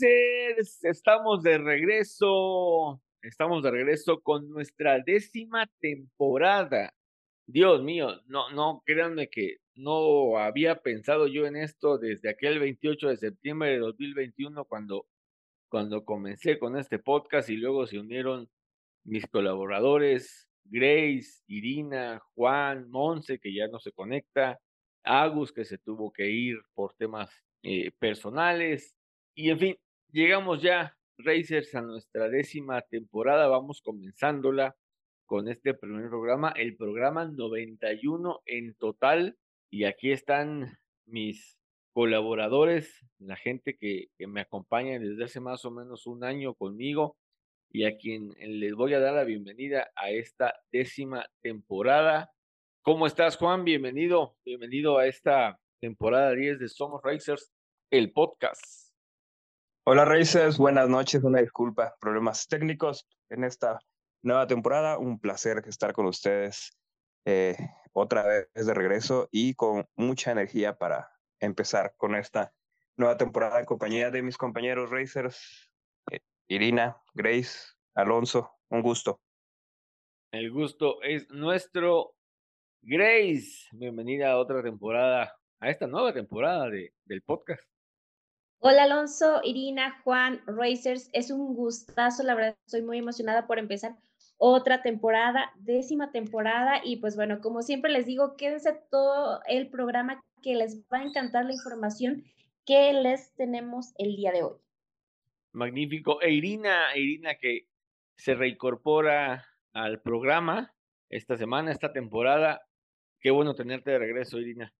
Estamos de regreso, estamos de regreso con nuestra décima temporada. Dios mío, no, no, créanme que no había pensado yo en esto desde aquel 28 de septiembre de 2021 cuando, cuando comencé con este podcast y luego se unieron mis colaboradores, Grace, Irina, Juan, Monse, que ya no se conecta, Agus, que se tuvo que ir por temas eh, personales, y en fin, llegamos ya, Racers, a nuestra décima temporada. Vamos comenzándola con este primer programa, el programa 91 en total. Y aquí están mis colaboradores, la gente que, me acompaña desde hace más o menos un año conmigo y a quien les voy a dar la bienvenida a esta décima temporada. ¿Cómo estás, Juan? Bienvenido, bienvenido a esta temporada 10 de Somos Racers, el podcast. Hola Racers, buenas noches, una disculpa, problemas técnicos en esta nueva temporada, un placer estar con ustedes eh, otra vez de regreso y con mucha energía para empezar con esta nueva temporada en compañía de mis compañeros Racers, eh, Irina, Grace, Alonso, un gusto. El gusto es nuestro. Grace, bienvenida a otra temporada, a esta nueva temporada de, del podcast. Hola Alonso, Irina, Juan, Racers, es un gustazo, la verdad estoy muy emocionada por empezar otra temporada, décima temporada y pues bueno, como siempre les digo, quédense todo el programa que les va a encantar la información que les tenemos el día de hoy. Magnífico. E Irina, Irina que se reincorpora al programa esta semana, esta temporada. Qué bueno tenerte de regreso, Irina.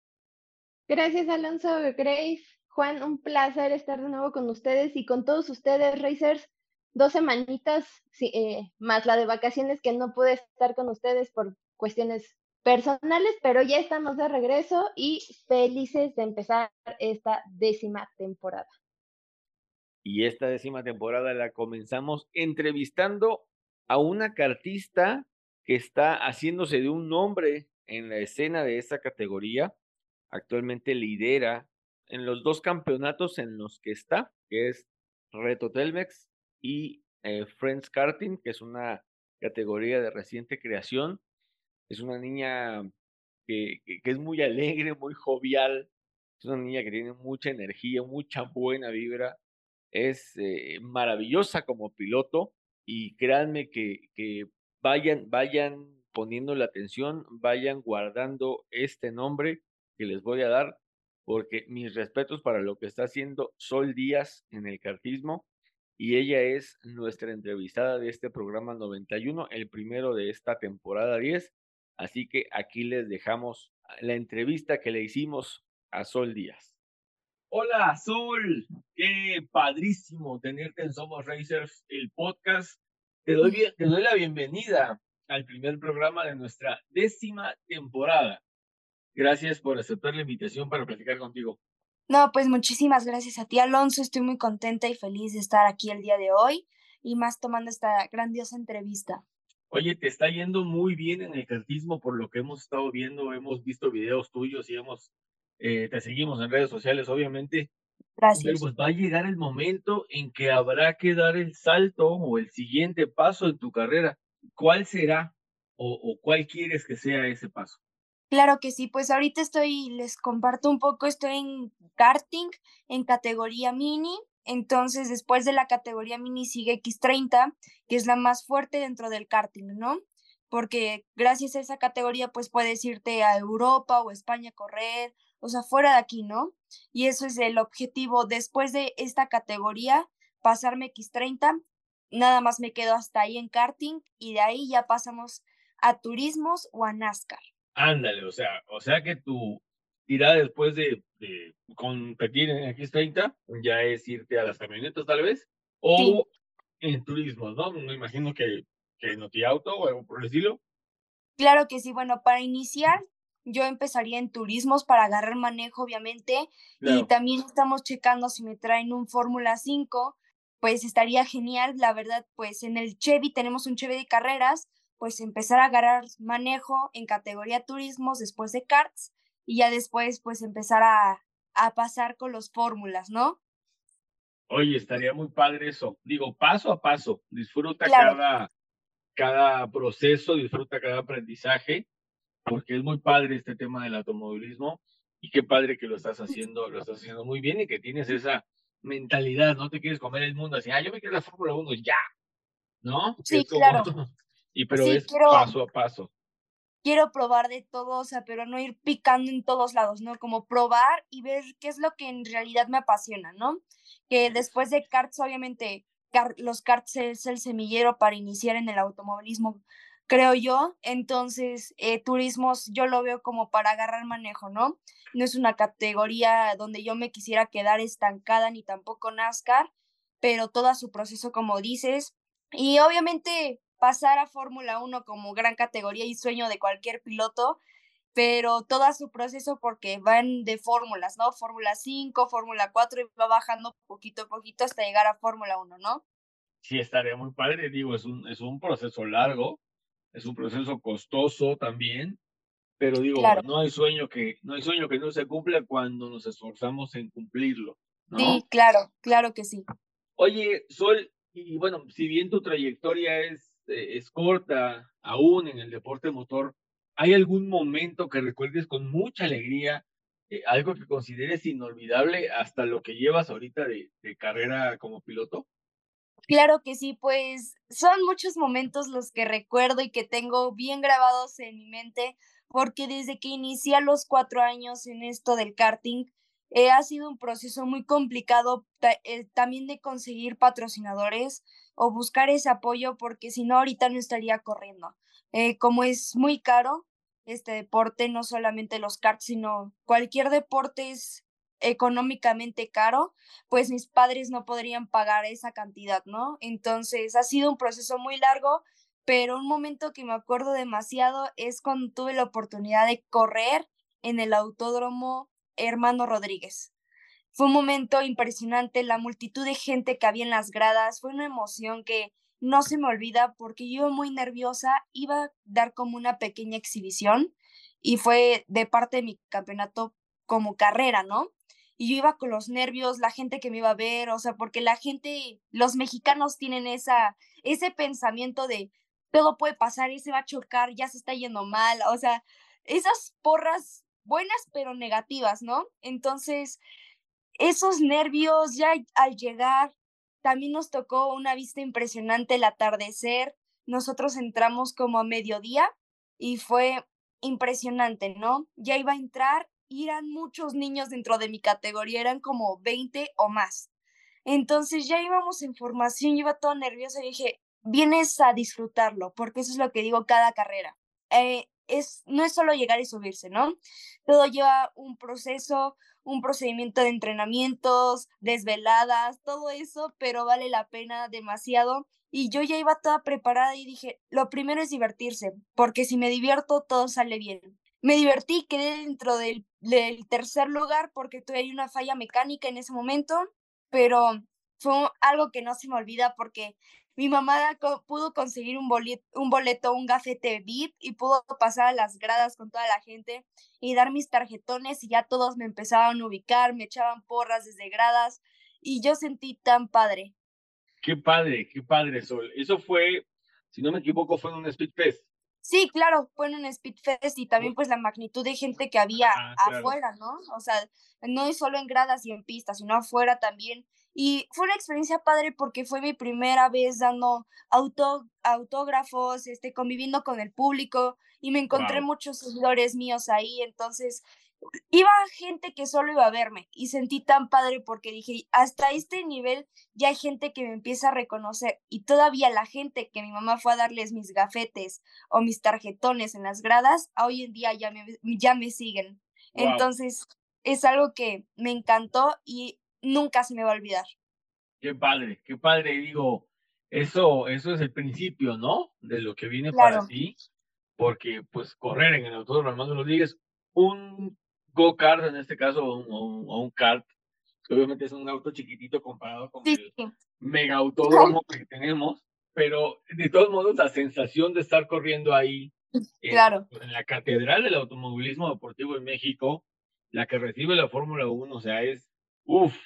Gracias, Alonso, Grace. Juan, un placer estar de nuevo con ustedes y con todos ustedes, Racers. Dos semanitas eh, más la de vacaciones que no pude estar con ustedes por cuestiones personales, pero ya estamos de regreso y felices de empezar esta décima temporada. Y esta décima temporada la comenzamos entrevistando a una cartista que está haciéndose de un nombre en la escena de esta categoría. Actualmente lidera en los dos campeonatos en los que está, que es Reto Telmex y eh, Friends Karting, que es una categoría de reciente creación. Es una niña que, que, es muy alegre, muy jovial. Es una niña que tiene mucha energía, mucha buena vibra. Es eh, maravillosa como piloto y créanme que, que vayan, vayan poniendo la atención, vayan guardando este nombre que les voy a dar porque mis respetos para lo que está haciendo Sol Díaz en el cartismo y ella es nuestra entrevistada de este programa 91, el primero de esta temporada 10. Así que aquí les dejamos la entrevista que le hicimos a Sol Díaz. Hola Sol, qué padrísimo tenerte en Somos Racers, el podcast. Te doy, te doy la bienvenida al primer programa de nuestra décima temporada. Gracias por aceptar la invitación para platicar contigo. No, pues muchísimas gracias a ti, Alonso. Estoy muy contenta y feliz de estar aquí el día de hoy y más tomando esta grandiosa entrevista. Oye, te está yendo muy bien en el cartismo por lo que hemos estado viendo, hemos visto videos tuyos y hemos, eh, te seguimos en redes sociales, obviamente. Gracias. Pero pues va a llegar el momento en que habrá que dar el salto o el siguiente paso en tu carrera. ¿Cuál será o cuál quieres que sea ese paso? Claro que sí, pues ahorita estoy, les comparto un poco, estoy en karting en categoría mini, entonces después de la categoría mini sigue X30, que es la más fuerte dentro del karting, ¿no? Porque gracias a esa categoría pues puedes irte a Europa o España a correr, o sea, fuera de aquí, ¿no? Y eso es el objetivo. Después de esta categoría, pasarme X30, nada más me quedo hasta ahí en karting y de ahí ya pasamos a turismos o a NASCAR. Ándale, o sea, o sea que tu, tirada después de, de competir en X30, ya es irte a las camionetas tal vez, o en turismo, ¿no? Me imagino que, que en Auto o algo por el estilo. Claro que sí, bueno, para iniciar yo empezaría en turismos para agarrar manejo, obviamente, y también estamos checando si me traen un Fórmula 5, pues estaría genial, la verdad, pues en el Chevy tenemos un Chevy de carreras, pues empezar a agarrar manejo en categoría turismos después de karts y ya después pues empezar a, a pasar con los fórmulas, ¿no? Oye, estaría muy padre eso. Digo, paso a paso, disfruta cada, cada proceso, disfruta cada aprendizaje porque es muy padre este tema del automovilismo y qué padre que lo estás haciendo, lo estás haciendo muy bien y que tienes esa mentalidad, no te quieres comer el mundo así, ah, yo me quiero la Fórmula 1, ya, ¿no? Sí, claro. Y pero es paso a paso. Quiero probar de todo, o sea, pero no ir picando en todos lados, ¿no? Como probar y ver qué es lo que en realidad me apasiona, ¿no? Que después de karts, obviamente, los karts es el semillero para iniciar en el automovilismo creo yo. Entonces, eh, turismos yo lo veo como para agarrar manejo, ¿no? No es una categoría donde yo me quisiera quedar estancada ni tampoco NASCAR, pero todo su proceso, como dices. Y obviamente pasar a Fórmula 1 como gran categoría y sueño de cualquier piloto, pero todo su proceso porque van de fórmulas, ¿no? Fórmula 5, Fórmula 4 y va bajando poquito a poquito hasta llegar a Fórmula 1, ¿no? Sí, estaría muy padre, digo, es un, es un proceso largo, es un proceso costoso también, pero digo, no hay sueño que no hay sueño que no se cumpla cuando nos esforzamos en cumplirlo. ¿no? Sí, claro, claro que sí. Oye, Sol, y bueno, si bien tu trayectoria es, eh, es corta aún en el deporte motor, ¿hay algún momento que recuerdes con mucha alegría, eh, algo que consideres inolvidable hasta lo que llevas ahorita de, de carrera como piloto? Claro que sí, pues son muchos momentos los que recuerdo y que tengo bien grabados en mi mente, porque desde que inicié a los cuatro años en esto del karting, eh, ha sido un proceso muy complicado eh, también de conseguir patrocinadores o buscar ese apoyo, porque si no, ahorita no estaría corriendo. Eh, como es muy caro este deporte, no solamente los karts, sino cualquier deporte es económicamente caro, pues mis padres no podrían pagar esa cantidad, ¿no? Entonces ha sido un proceso muy largo, pero un momento que me acuerdo demasiado es cuando tuve la oportunidad de correr en el autódromo Hermano Rodríguez. Fue un momento impresionante, la multitud de gente que había en las gradas, fue una emoción que no se me olvida porque yo muy nerviosa, iba a dar como una pequeña exhibición y fue de parte de mi campeonato como carrera, ¿no? y yo iba con los nervios, la gente que me iba a ver, o sea, porque la gente, los mexicanos tienen esa, ese pensamiento de todo puede pasar y se va a chocar, ya se está yendo mal, o sea, esas porras buenas pero negativas, ¿no? Entonces, esos nervios ya al llegar, también nos tocó una vista impresionante el atardecer, nosotros entramos como a mediodía y fue impresionante, ¿no? Ya iba a entrar eran muchos niños dentro de mi categoría, eran como 20 o más. Entonces ya íbamos en formación, yo iba todo nerviosa y dije, vienes a disfrutarlo, porque eso es lo que digo cada carrera. Eh, es, no es solo llegar y subirse, ¿no? Todo lleva un proceso, un procedimiento de entrenamientos, desveladas, todo eso, pero vale la pena demasiado. Y yo ya iba toda preparada y dije, lo primero es divertirse, porque si me divierto, todo sale bien. Me divertí, quedé dentro del, tercer lugar porque tuve una falla mecánica en ese momento, pero fue algo que no se me olvida porque mi mamá pudo conseguir un boleto, un boleto, un gafete VIP y pudo pasar a las gradas con toda la gente y dar mis tarjetones y ya todos me empezaban a ubicar, me echaban porras desde gradas y yo sentí tan padre. Qué padre, qué padre, Sol. Eso fue, si no me equivoco, fue en un Speed Fest. Sí, claro, fue en un Speedfest y también pues la magnitud de gente que había ah, afuera, ¿no? O sea, no es solo en gradas y en pistas, sino afuera también. Y fue una experiencia padre porque fue mi primera vez dando auto, autógrafos, este, conviviendo con el público y me encontré muchos seguidores míos ahí, entonces iba gente que solo iba a verme y sentí tan padre porque dije, hasta este nivel ya hay gente que me empieza a reconocer y todavía la gente que mi mamá fue a darles mis gafetes o mis tarjetones en las gradas, hoy en día ya me, ya me siguen. Entonces, es algo que me encantó y nunca se me va a olvidar. Qué padre, qué padre. Digo, eso, eso es el principio, ¿no? De lo que viene para ti, porque pues correr en el Autódromo Armando Rodríguez, un go-kart, en este caso, o un, kart, que obviamente es un auto chiquitito comparado con el mega autódromo que tenemos, pero de todos modos la sensación de estar corriendo ahí en, claro. en la catedral del automovilismo deportivo en México, la que recibe la Fórmula 1, o sea, es, uff,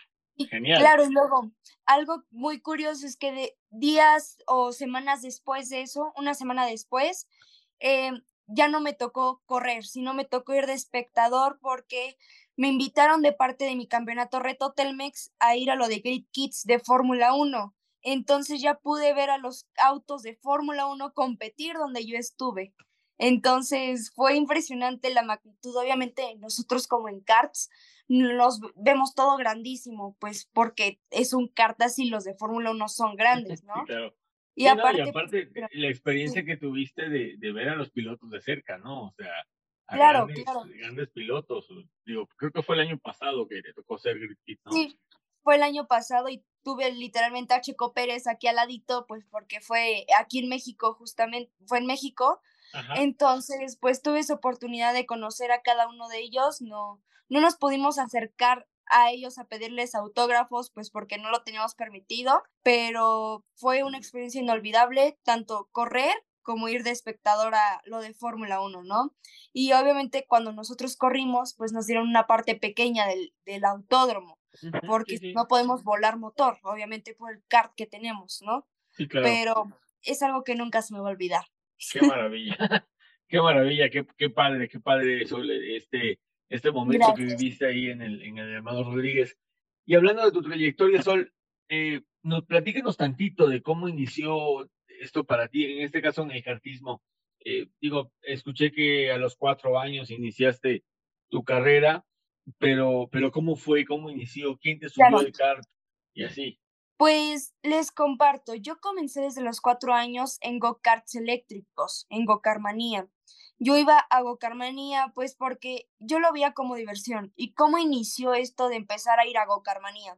genial. Claro, y luego, algo muy curioso es que de días o semanas después de eso, una semana después, eh, ya no me tocó correr, sino me tocó ir de espectador porque me invitaron de parte de mi campeonato Reto Telmex a ir a lo de Great Kids de Fórmula 1. Entonces ya pude ver a los autos de Fórmula 1 competir donde yo estuve. Entonces fue impresionante la magnitud. Obviamente nosotros como en karts nos vemos todo grandísimo, pues porque es un kart así, los de Fórmula 1 son grandes, ¿no? claro. Y, aparte, pues, la experiencia que tuviste de, de, ver a los pilotos de cerca, ¿no? O sea, claro, grandes, claro. grandes pilotos. Digo, creo que fue el año pasado que te tocó ser Grid ¿no? Sí, fue el año pasado y tuve literalmente a Checo Pérez aquí al ladito, pues porque fue aquí en México, justamente, fue en México. Entonces, pues tuve esa oportunidad de conocer a cada uno de ellos, no, no nos pudimos acercar a ellos a pedirles autógrafos, pues porque no lo teníamos permitido, pero fue una experiencia inolvidable, tanto correr como ir de espectador a lo de Fórmula 1, ¿no? Y obviamente cuando nosotros corrimos, pues nos dieron una parte pequeña del, del autódromo, porque no podemos volar motor, obviamente por el kart que tenemos, ¿no? Sí, claro. Pero es algo que nunca se me va a olvidar. Qué maravilla, qué maravilla, qué, qué padre, qué padre eso, este, este momento que viviste ahí en el, en el hermano Rodríguez. Y hablando de tu trayectoria, Sol, eh, nos, platícanos tantito de cómo inició esto para ti, en este caso en el cartismo. Eh, digo, escuché que a los cuatro años iniciaste tu carrera, pero, pero ¿cómo fue? ¿Cómo inició? ¿Quién te subió el kart? Y así. Pues les comparto, yo comencé desde los cuatro años en go-karts eléctricos, en Gokarmanía. Yo iba a Gokarmanía pues porque yo lo veía como diversión. ¿Y cómo inició esto de empezar a ir a Gokarmanía?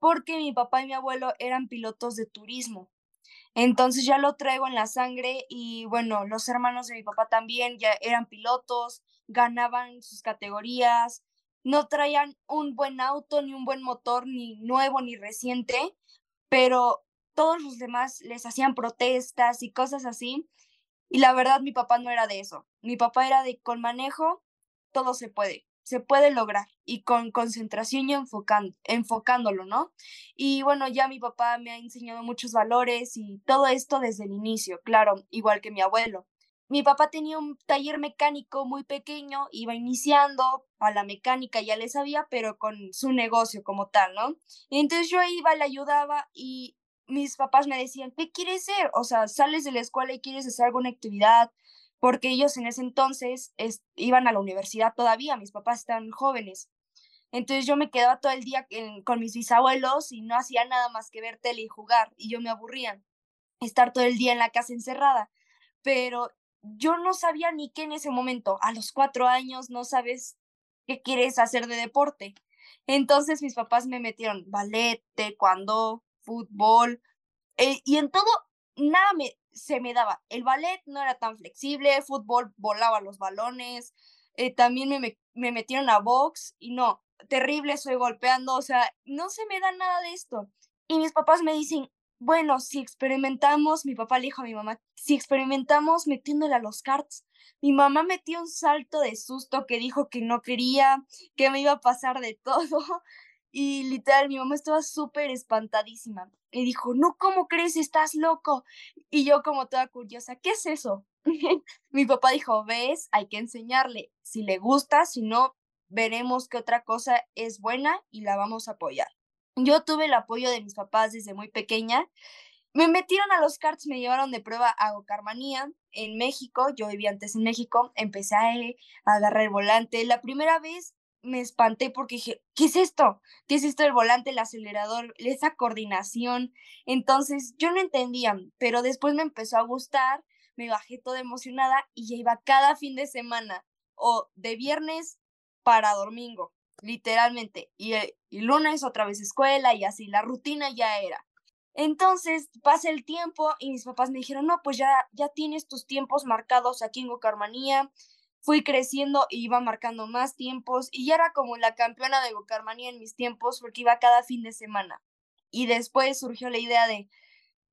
Porque mi papá y mi abuelo eran pilotos de turismo. Entonces ya lo traigo en la sangre y bueno, los hermanos de mi papá también ya eran pilotos, ganaban sus categorías, no traían un buen auto, ni un buen motor, ni nuevo, ni reciente, pero todos los demás les hacían protestas y cosas así. Y la verdad, mi papá no era de eso. Mi papá era de con manejo, todo se puede, se puede lograr y con concentración y enfocando, enfocándolo, ¿no? Y bueno, ya mi papá me ha enseñado muchos valores y todo esto desde el inicio, claro, igual que mi abuelo. Mi papá tenía un taller mecánico muy pequeño, iba iniciando a la mecánica, ya le sabía, pero con su negocio como tal, ¿no? Y entonces yo iba, le ayudaba y mis papás me decían, ¿qué quieres ser? O sea, sales de la escuela y quieres hacer alguna actividad, porque ellos en ese entonces iban a la universidad todavía, mis papás están jóvenes. Entonces yo me quedaba todo el día con mis bisabuelos y no hacía nada más que ver tele y jugar, y yo me aburría estar todo el día en la casa encerrada. Pero yo no sabía ni qué en ese momento, a los cuatro años no sabes qué quieres hacer de deporte. Entonces mis papás me metieron ballet, taekwondo, fútbol, eh, y en todo, nada me, se me daba. El ballet no era tan flexible, fútbol volaba los balones, eh, también me, me metieron a box y no, terrible, soy golpeando, o sea, no se me da nada de esto. Y mis papás me dicen, bueno, si experimentamos, mi papá le dijo a mi mamá, si experimentamos metiéndole a los carts, mi mamá metió un salto de susto que dijo que no quería, que me iba a pasar de todo. Y literal, mi mamá estaba súper espantadísima. Y dijo, no, ¿cómo crees? Estás loco. Y yo como toda curiosa, ¿qué es eso? mi papá dijo, ves, hay que enseñarle. Si le gusta, si no, veremos qué otra cosa es buena y la vamos a apoyar. Yo tuve el apoyo de mis papás desde muy pequeña. Me metieron a los karts, me llevaron de prueba a Gocarmanía en México. Yo vivía antes en México, empecé a, a agarrar el volante. La primera vez me espanté porque dije, ¿qué es esto? ¿Qué es esto del volante, el acelerador, esa coordinación? Entonces yo no entendía, pero después me empezó a gustar, me bajé toda emocionada y ya iba cada fin de semana o de viernes para domingo, literalmente. Y, eh, y lunes otra vez escuela y así, la rutina ya era. Entonces pasa el tiempo y mis papás me dijeron, no, pues ya, ya tienes tus tiempos marcados aquí en Gocarmanía. Fui creciendo iba marcando más tiempos y ya era como la campeona de Gocarmanía en mis tiempos porque iba cada fin de semana. Y después surgió la idea de,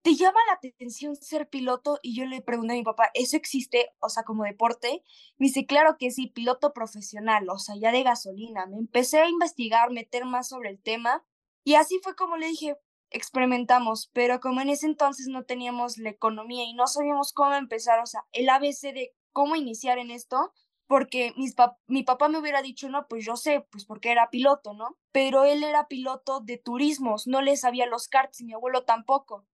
¿te llama la atención ser piloto? Y yo le pregunté a mi papá, ¿eso existe? O sea, como deporte. Me dice, claro que sí, piloto profesional, o sea, ya de gasolina. Me empecé a investigar, meter más sobre el tema. Y así fue como le dije, experimentamos, pero como en ese entonces no teníamos la economía y no sabíamos cómo empezar, o sea, el ABC de cómo iniciar en esto, porque mis mi papá me hubiera dicho, no, pues yo sé, pues porque era piloto, ¿no? Pero él era piloto de turismos, no le sabía los karts y mi abuelo tampoco.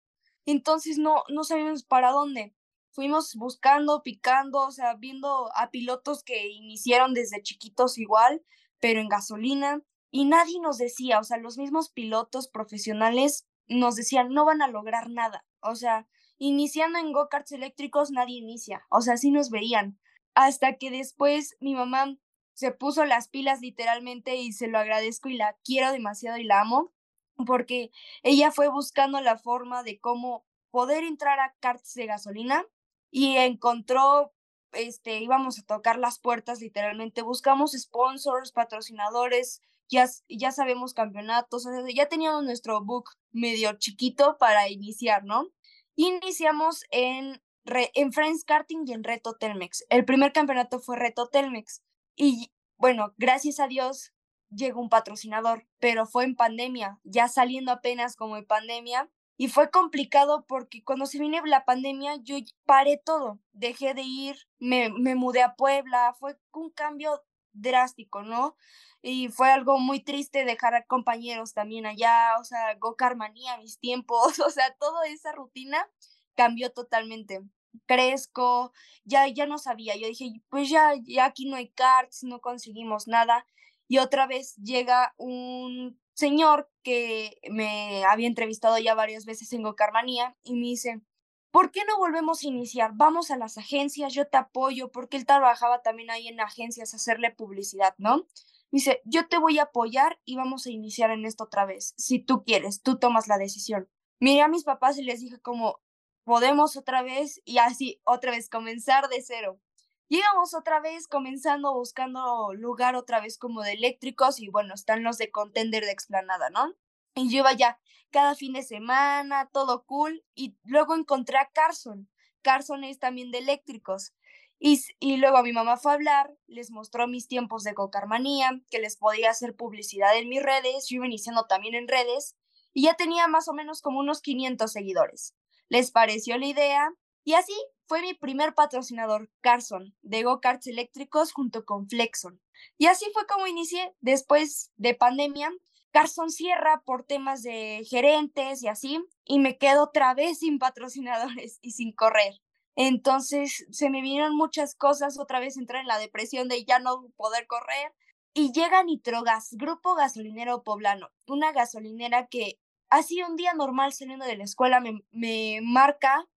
Entonces no, no sabíamos para dónde. Fuimos buscando, picando, o sea, viendo a pilotos que iniciaron desde chiquitos igual, pero en gasolina, y nadie nos decía, o sea, los mismos pilotos profesionales nos decían, no van a lograr nada. O sea, iniciando en go-karts eléctricos, nadie inicia. O sea, así nos veían. Hasta que después mi mamá se puso las pilas literalmente y se lo agradezco y la quiero demasiado y la amo porque ella fue buscando la forma de cómo poder entrar a karts de gasolina y encontró este íbamos a tocar las puertas literalmente buscamos sponsors patrocinadores ya, ya sabemos campeonatos, ya teníamos nuestro book medio chiquito para iniciar, ¿no? Iniciamos en, en Friends Karting y en Reto Telmex. El primer campeonato fue Reto Telmex. Y bueno, gracias a Dios llegó un patrocinador, pero fue en pandemia, ya saliendo apenas como en pandemia. Y fue complicado porque cuando se vino la pandemia yo paré todo, dejé de ir, me, me mudé a Puebla, fue un cambio drástico, ¿no? y fue algo muy triste dejar a compañeros también allá, o sea, Gokarmanía, mis tiempos, o sea, toda esa rutina cambió totalmente. Crezco, ya, ya no sabía, yo dije, pues ya, ya aquí no hay carts, no conseguimos nada. Y otra vez llega un señor que me había entrevistado ya varias veces en Gokarmanía y me dice, ¿por qué no volvemos a iniciar? Vamos a las agencias, yo te apoyo, porque él trabajaba también ahí en agencias, hacerle publicidad, ¿no? Dice, yo te voy a apoyar y vamos a iniciar en esto otra vez. Si tú quieres, tú tomas la decisión. Miré a mis papás y les dije como, podemos otra vez y así otra vez comenzar de cero. Llegamos otra vez comenzando buscando lugar otra vez como de eléctricos y bueno, están los de contender de explanada, ¿no? Y yo iba ya cada fin de semana, todo cool y luego encontré a Carson. Carson es también de eléctricos. Y, y, luego mi mamá fue a hablar, les mostró mis tiempos de cocarmanía, que les podía hacer publicidad en mis redes, yo iba iniciando también en redes, y ya tenía más o menos como unos 500 seguidores. Les pareció la idea, y así fue mi primer patrocinador, Carson, de go-karts eléctricos junto con Flexon. Y así fue como inicié. Después de pandemia, Carson cierra por temas de gerentes y así, y me quedo otra vez sin patrocinadores y sin correr. Entonces se me vinieron muchas cosas, otra vez entré en la depresión de ya no poder correr. Y llega Nitrogas, Grupo Gasolinero Poblano, una gasolinera que así un día normal saliendo de la escuela me, me marca,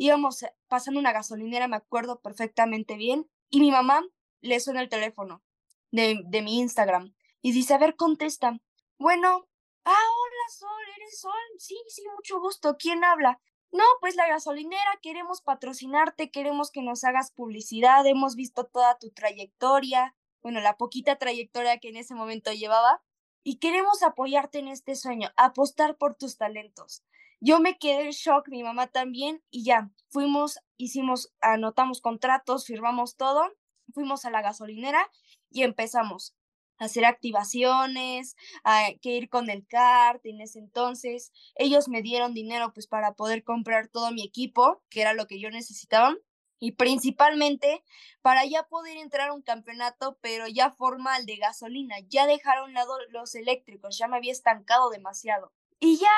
íbamos pasando una gasolinera, me acuerdo perfectamente bien, y mi mamá le suena el teléfono de, de mi Instagram y dice, a ver, contesta. Bueno, ah, hola Sol, ¿eres Sol? Sí, sí, mucho gusto. ¿Quién habla? No, pues la gasolinera, queremos patrocinarte, queremos que nos hagas publicidad, hemos visto toda tu trayectoria, bueno, la poquita trayectoria que en ese momento llevaba, y queremos apoyarte en este sueño, apostar por tus talentos. Yo me quedé en shock, mi mamá también, y ya, fuimos, hicimos, anotamos contratos, firmamos todo, fuimos a la gasolinera y empezamos hacer activaciones, a, que ir con el CART en ese entonces. Ellos me dieron dinero pues para poder comprar todo mi equipo, que era lo que yo necesitaba. Y principalmente para ya poder entrar a un campeonato, pero ya formal de gasolina. Ya dejaron a un lado los eléctricos, ya me había estancado demasiado. Y ya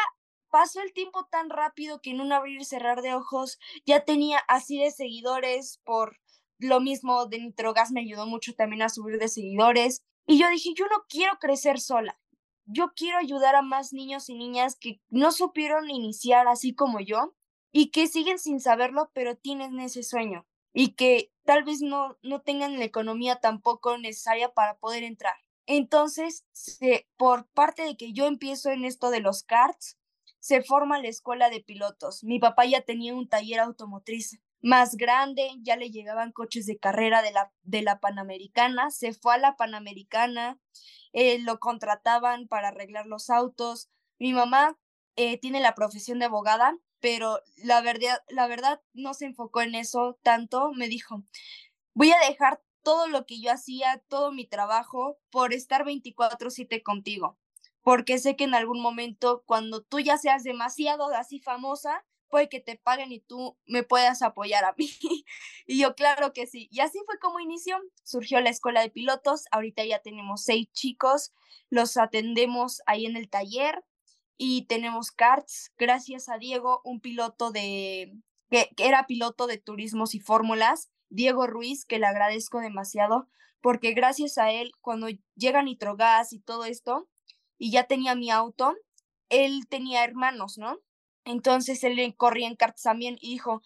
pasó el tiempo tan rápido que en un abrir y cerrar de ojos ya tenía así de seguidores por lo mismo de Nitrogas me ayudó mucho también a subir de seguidores. Y yo dije, yo no quiero crecer sola. Yo quiero ayudar a más niños y niñas que no supieron iniciar así como yo y que siguen sin saberlo, pero tienen ese sueño. y que tal vez no, no tengan la economía tampoco necesaria para poder entrar. Entonces, por parte de que yo empiezo en esto de los karts, se forma la escuela de pilotos. Mi papá ya tenía un taller automotriz más grande, ya le llegaban coches de carrera de la, de la Panamericana, se fue a la Panamericana, eh, lo contrataban para arreglar los autos. Mi mamá eh, tiene la profesión de abogada, pero la verdad, la verdad no se enfocó en eso tanto. Me dijo, voy a dejar todo lo que yo hacía, todo mi trabajo, por estar 24/7 contigo, porque sé que en algún momento, cuando tú ya seas demasiado así famosa, puede que te paguen y tú me puedas apoyar a mí. y yo, claro que sí. Y así fue como inició. Surgió la escuela de pilotos. Ahorita ya tenemos seis chicos. Los atendemos ahí en el taller y tenemos karts. Gracias a Diego, un piloto de, que, era piloto de turismos y fórmulas Diego Ruiz, que le agradezco demasiado, porque gracias a él, cuando llega Nitrogas y todo esto, y ya tenía mi auto, él tenía hermanos, ¿no? Entonces él corría en karts también y dijo,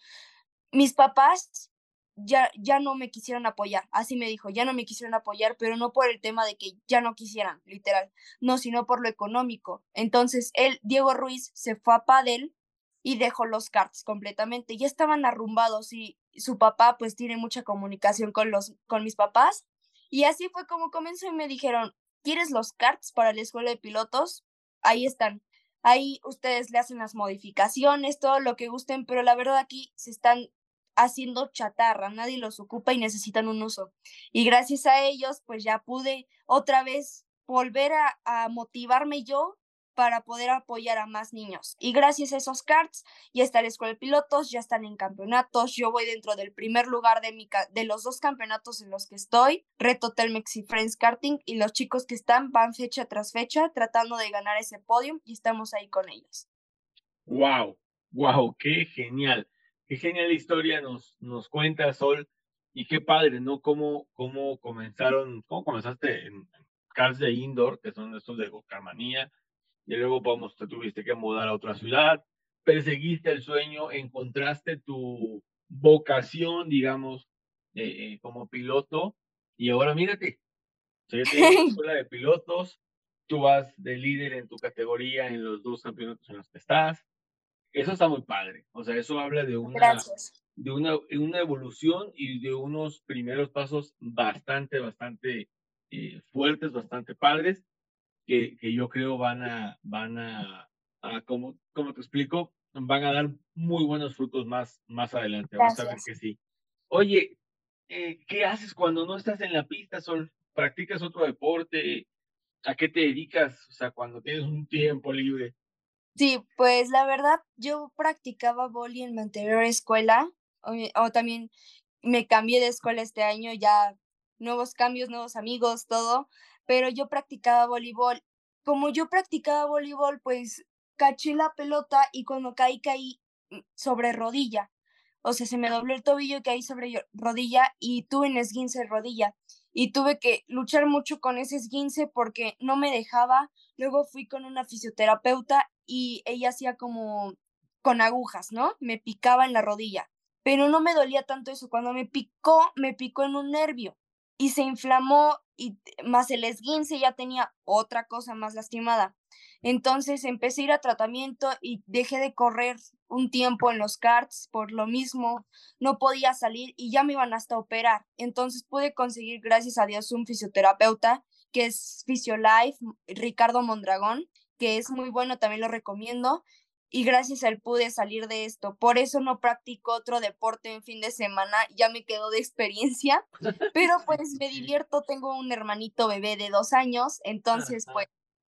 mis papás ya, ya no me quisieron apoyar, así me dijo, ya no me quisieron apoyar, pero no por el tema de que ya no quisieran, literal, no, sino por lo económico. Entonces él, Diego Ruiz, se fue a Padel y dejó los karts completamente, ya estaban arrumbados y su papá pues tiene mucha comunicación con, los, con mis papás. Y así fue como comenzó y me dijeron, ¿quieres los carts para la escuela de pilotos? Ahí están. Ahí ustedes le hacen las modificaciones, todo lo que gusten, pero la verdad aquí se están haciendo chatarra, nadie los ocupa y necesitan un uso. Y gracias a ellos, pues ya pude otra vez volver a, a motivarme yo para poder apoyar a más niños. Y gracias a esos cards, ya está la escuela de pilotos, ya están en campeonatos. Yo voy dentro del primer lugar de, mi, de los dos campeonatos en los que estoy, Reto Telmex y Friends Karting, y los chicos que están van fecha tras fecha tratando de ganar ese podium y estamos ahí con ellos. ¡Wow! ¡Wow! ¡Qué genial! ¡Qué genial historia nos, nos cuenta Sol! Y qué padre, ¿no? ¿Cómo, cómo comenzaron, cómo comenzaste en, cars de indoor, que son estos de Carmanía, y luego vamos, te tuviste que mudar a otra ciudad, perseguiste el sueño, encontraste tu vocación, digamos, eh, eh, como piloto, y ahora mírate, se escuela de pilotos, tú vas de líder en tu categoría en los dos campeonatos en los que estás. Eso está muy padre. O sea, eso habla de una, de una, una evolución y de unos primeros pasos bastante, bastante eh, fuertes, bastante padres que, que yo creo van a, van a, a como, como te explico, van a dar muy buenos frutos más, más adelante. Vamos a ver que sí. Oye, eh, ¿qué haces cuando no estás en la pista, Sol? ¿Practicas otro deporte? ¿A qué te dedicas? O sea, cuando tienes un tiempo libre. Sí, pues la verdad, yo practicaba boli en mi anterior escuela, o, o, también me cambié de escuela este año, ya nuevos cambios, nuevos amigos, todo, pero yo practicaba voleibol. Como yo practicaba voleibol, pues caché la pelota y cuando caí, caí mm, sobre rodilla. O sea, se me dobló el tobillo y caí sobre rodilla y tuve un esguince de rodilla. Y tuve que luchar mucho con ese esguince porque no me dejaba. Luego fui con una fisioterapeuta y ella hacía como con agujas, ¿no? Me picaba en la rodilla. Pero no me dolía tanto eso. Cuando me picó, me picó en un nervio y se inflamó y más el esguince ya tenía otra cosa más lastimada. Entonces empecé a ir a tratamiento y dejé de correr un tiempo en los karts por lo mismo, no podía salir y ya me iban hasta operar. Entonces pude conseguir, gracias a Dios, un fisioterapeuta que es Fisiolife, Ricardo Mondragón, que es muy bueno, también lo recomiendo y gracias a él pude salir de esto. Por eso no practico otro deporte en fin de semana, ya me quedo de experiencia, pero pues me divierto, tengo un hermanito bebé de dos años, entonces pues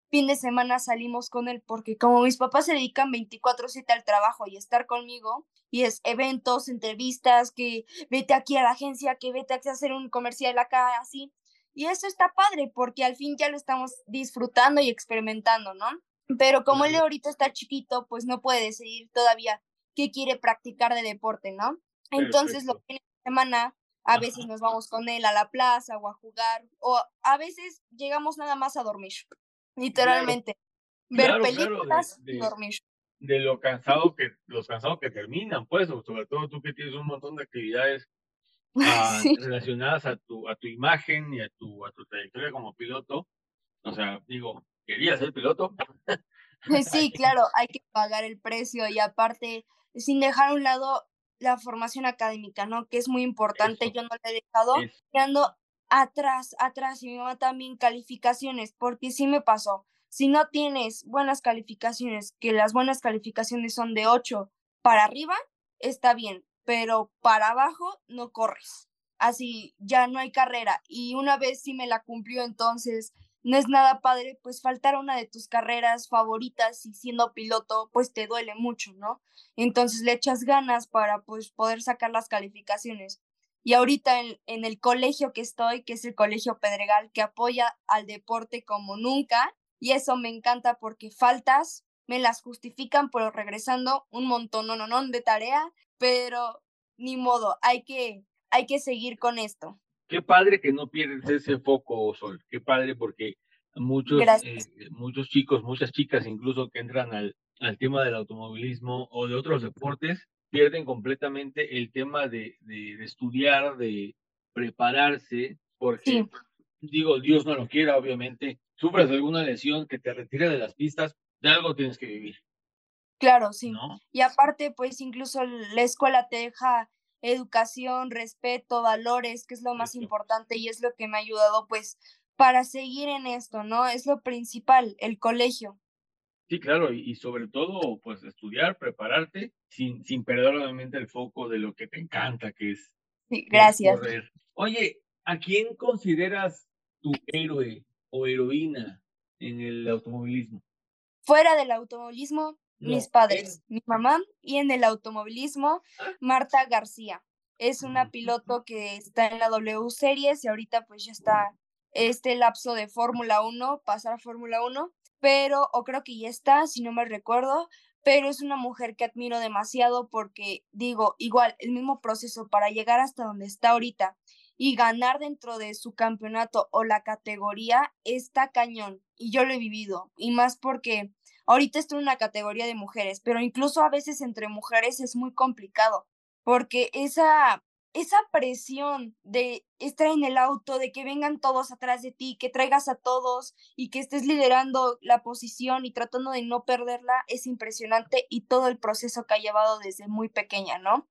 fin de semana salimos con él porque como mis papás se dedican 24/7 al trabajo y estar conmigo, y es eventos, entrevistas, que vete aquí a la agencia, que vete a hacer un comercial acá, así. Y eso está padre porque al fin ya lo estamos disfrutando y experimentando, ¿no? Pero como él ahorita está chiquito, pues no puede decidir todavía qué quiere practicar de deporte, ¿no? Entonces, lo que semana a veces nos vamos con él a la plaza o a jugar, o a veces llegamos nada más a dormir, literalmente. Ver películas y dormir. De lo cansado que, los cansados que terminan, pues, sobre todo tú que tienes un montón de actividades relacionadas a tu, a tu imagen y a tu, a tu trayectoria como piloto. O sea, digo, quería ser piloto. Sí, claro, hay que pagar el precio y aparte, sin dejar a un lado la formación académica, ¿no? Que es muy importante, yo no le he dejado, quedando atrás, atrás, y mi mamá también calificaciones, porque sí me pasó, si no tienes buenas calificaciones, que las buenas calificaciones son de 8 para arriba, está bien, pero para abajo no corres. Así ya no hay carrera. Y una vez sí me la cumplió, entonces no es nada padre, pues faltar una de tus carreras favoritas y siendo piloto, pues te duele mucho, ¿no? Entonces le echas ganas para pues poder sacar las calificaciones. Y ahorita en, en el colegio que estoy, que es el Colegio Pedregal, que apoya al deporte como nunca, y eso me encanta porque faltas me las justifican, pero regresando un montón no, no, no, de tarea, pero ni modo, hay que, hay que seguir con esto. Qué padre que no pierdes ese foco, Sol. Qué padre porque muchos, eh, muchos chicos, muchas chicas incluso que entran al, al tema del automovilismo o de otros deportes, pierden completamente el tema de, de, estudiar, de prepararse, porque, digo, Dios no lo quiera, obviamente, sufres alguna lesión que te retire de las pistas, de algo tienes que vivir. Claro, sí. Y aparte, pues incluso la escuela te deja educación, respeto, valores, que es lo más importante y es lo que me ha ayudado, pues, para seguir en esto, ¿no? Es lo principal, el colegio. Sí, claro, y, sobre todo, pues, estudiar, prepararte, sin, sin perder obviamente el foco de lo que te encanta, que es. Sí, gracias. Oye, ¿a quién consideras tu héroe o heroína en el automovilismo? Fuera del automovilismo, mis padres, mi mamá y en el automovilismo, Marta García. Es una piloto que está en la W Series y ahorita pues ya está este lapso de Fórmula 1, pasar a Fórmula 1, pero, o creo que ya está, si no me recuerdo, pero es una mujer que admiro demasiado porque digo, igual, el mismo proceso para llegar hasta donde está ahorita y ganar dentro de su campeonato o la categoría está cañón y yo lo he vivido y más porque ahorita estoy en una categoría de mujeres, pero incluso a veces entre mujeres es muy complicado porque esa esa presión de estar en el auto, de que vengan todos atrás de ti, que traigas a todos y que estés liderando la posición y tratando de no perderla, es impresionante y todo el proceso que ha llevado desde muy pequeña, ¿no?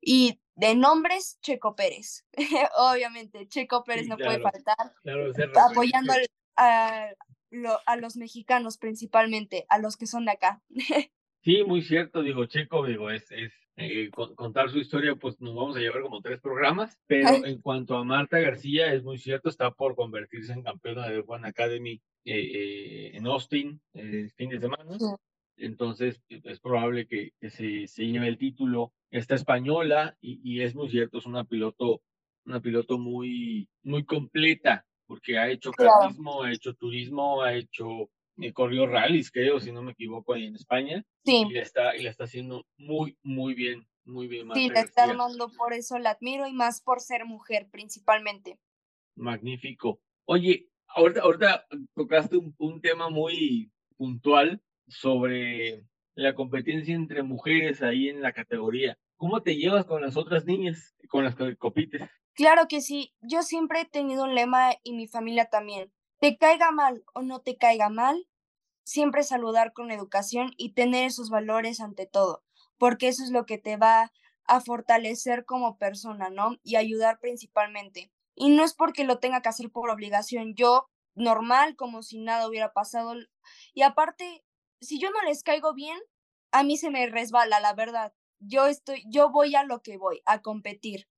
Y de nombres, Checo Pérez. Obviamente, Checo Pérez no puede faltar. apoyando a, a los mexicanos principalmente, a los que son de acá. Sí, muy cierto, digo, Checo, digo, es, es eh, contar su historia, pues nos vamos a llevar como tres programas, pero en cuanto a Marta García, es muy cierto, está por convertirse en campeona de One Academy eh, eh, en Austin el fin de semana. Entonces, es probable que, se, se, lleve el título. Está española y, y, es muy cierto, es una piloto, una piloto muy, muy completa, porque ha hecho claro. ha hecho turismo, ha hecho, eh, corrió rallies, creo, si no me equivoco, ahí en España. Sí. Y la está, y la está haciendo muy, muy bien, muy bien. sí, la está armando, por eso la admiro y más por ser mujer, principalmente. Magnífico. Oye, ahorita, ahorita tocaste un, un tema muy puntual sobre la competencia entre mujeres ahí en la categoría. ¿Cómo te llevas con las otras niñas, con las que copites? Claro que sí, yo siempre he tenido un lema y mi familia también. Te caiga mal o no te caiga mal, siempre saludar con educación y tener esos valores ante todo, porque eso es lo que te va a fortalecer como persona, ¿no? Y ayudar principalmente. Y no es porque lo tenga que hacer por obligación, yo normal, como si nada hubiera pasado. Y aparte, si yo no les caigo bien, a mí se me resbala, la verdad. Yo estoy, yo voy a lo que voy, a competir.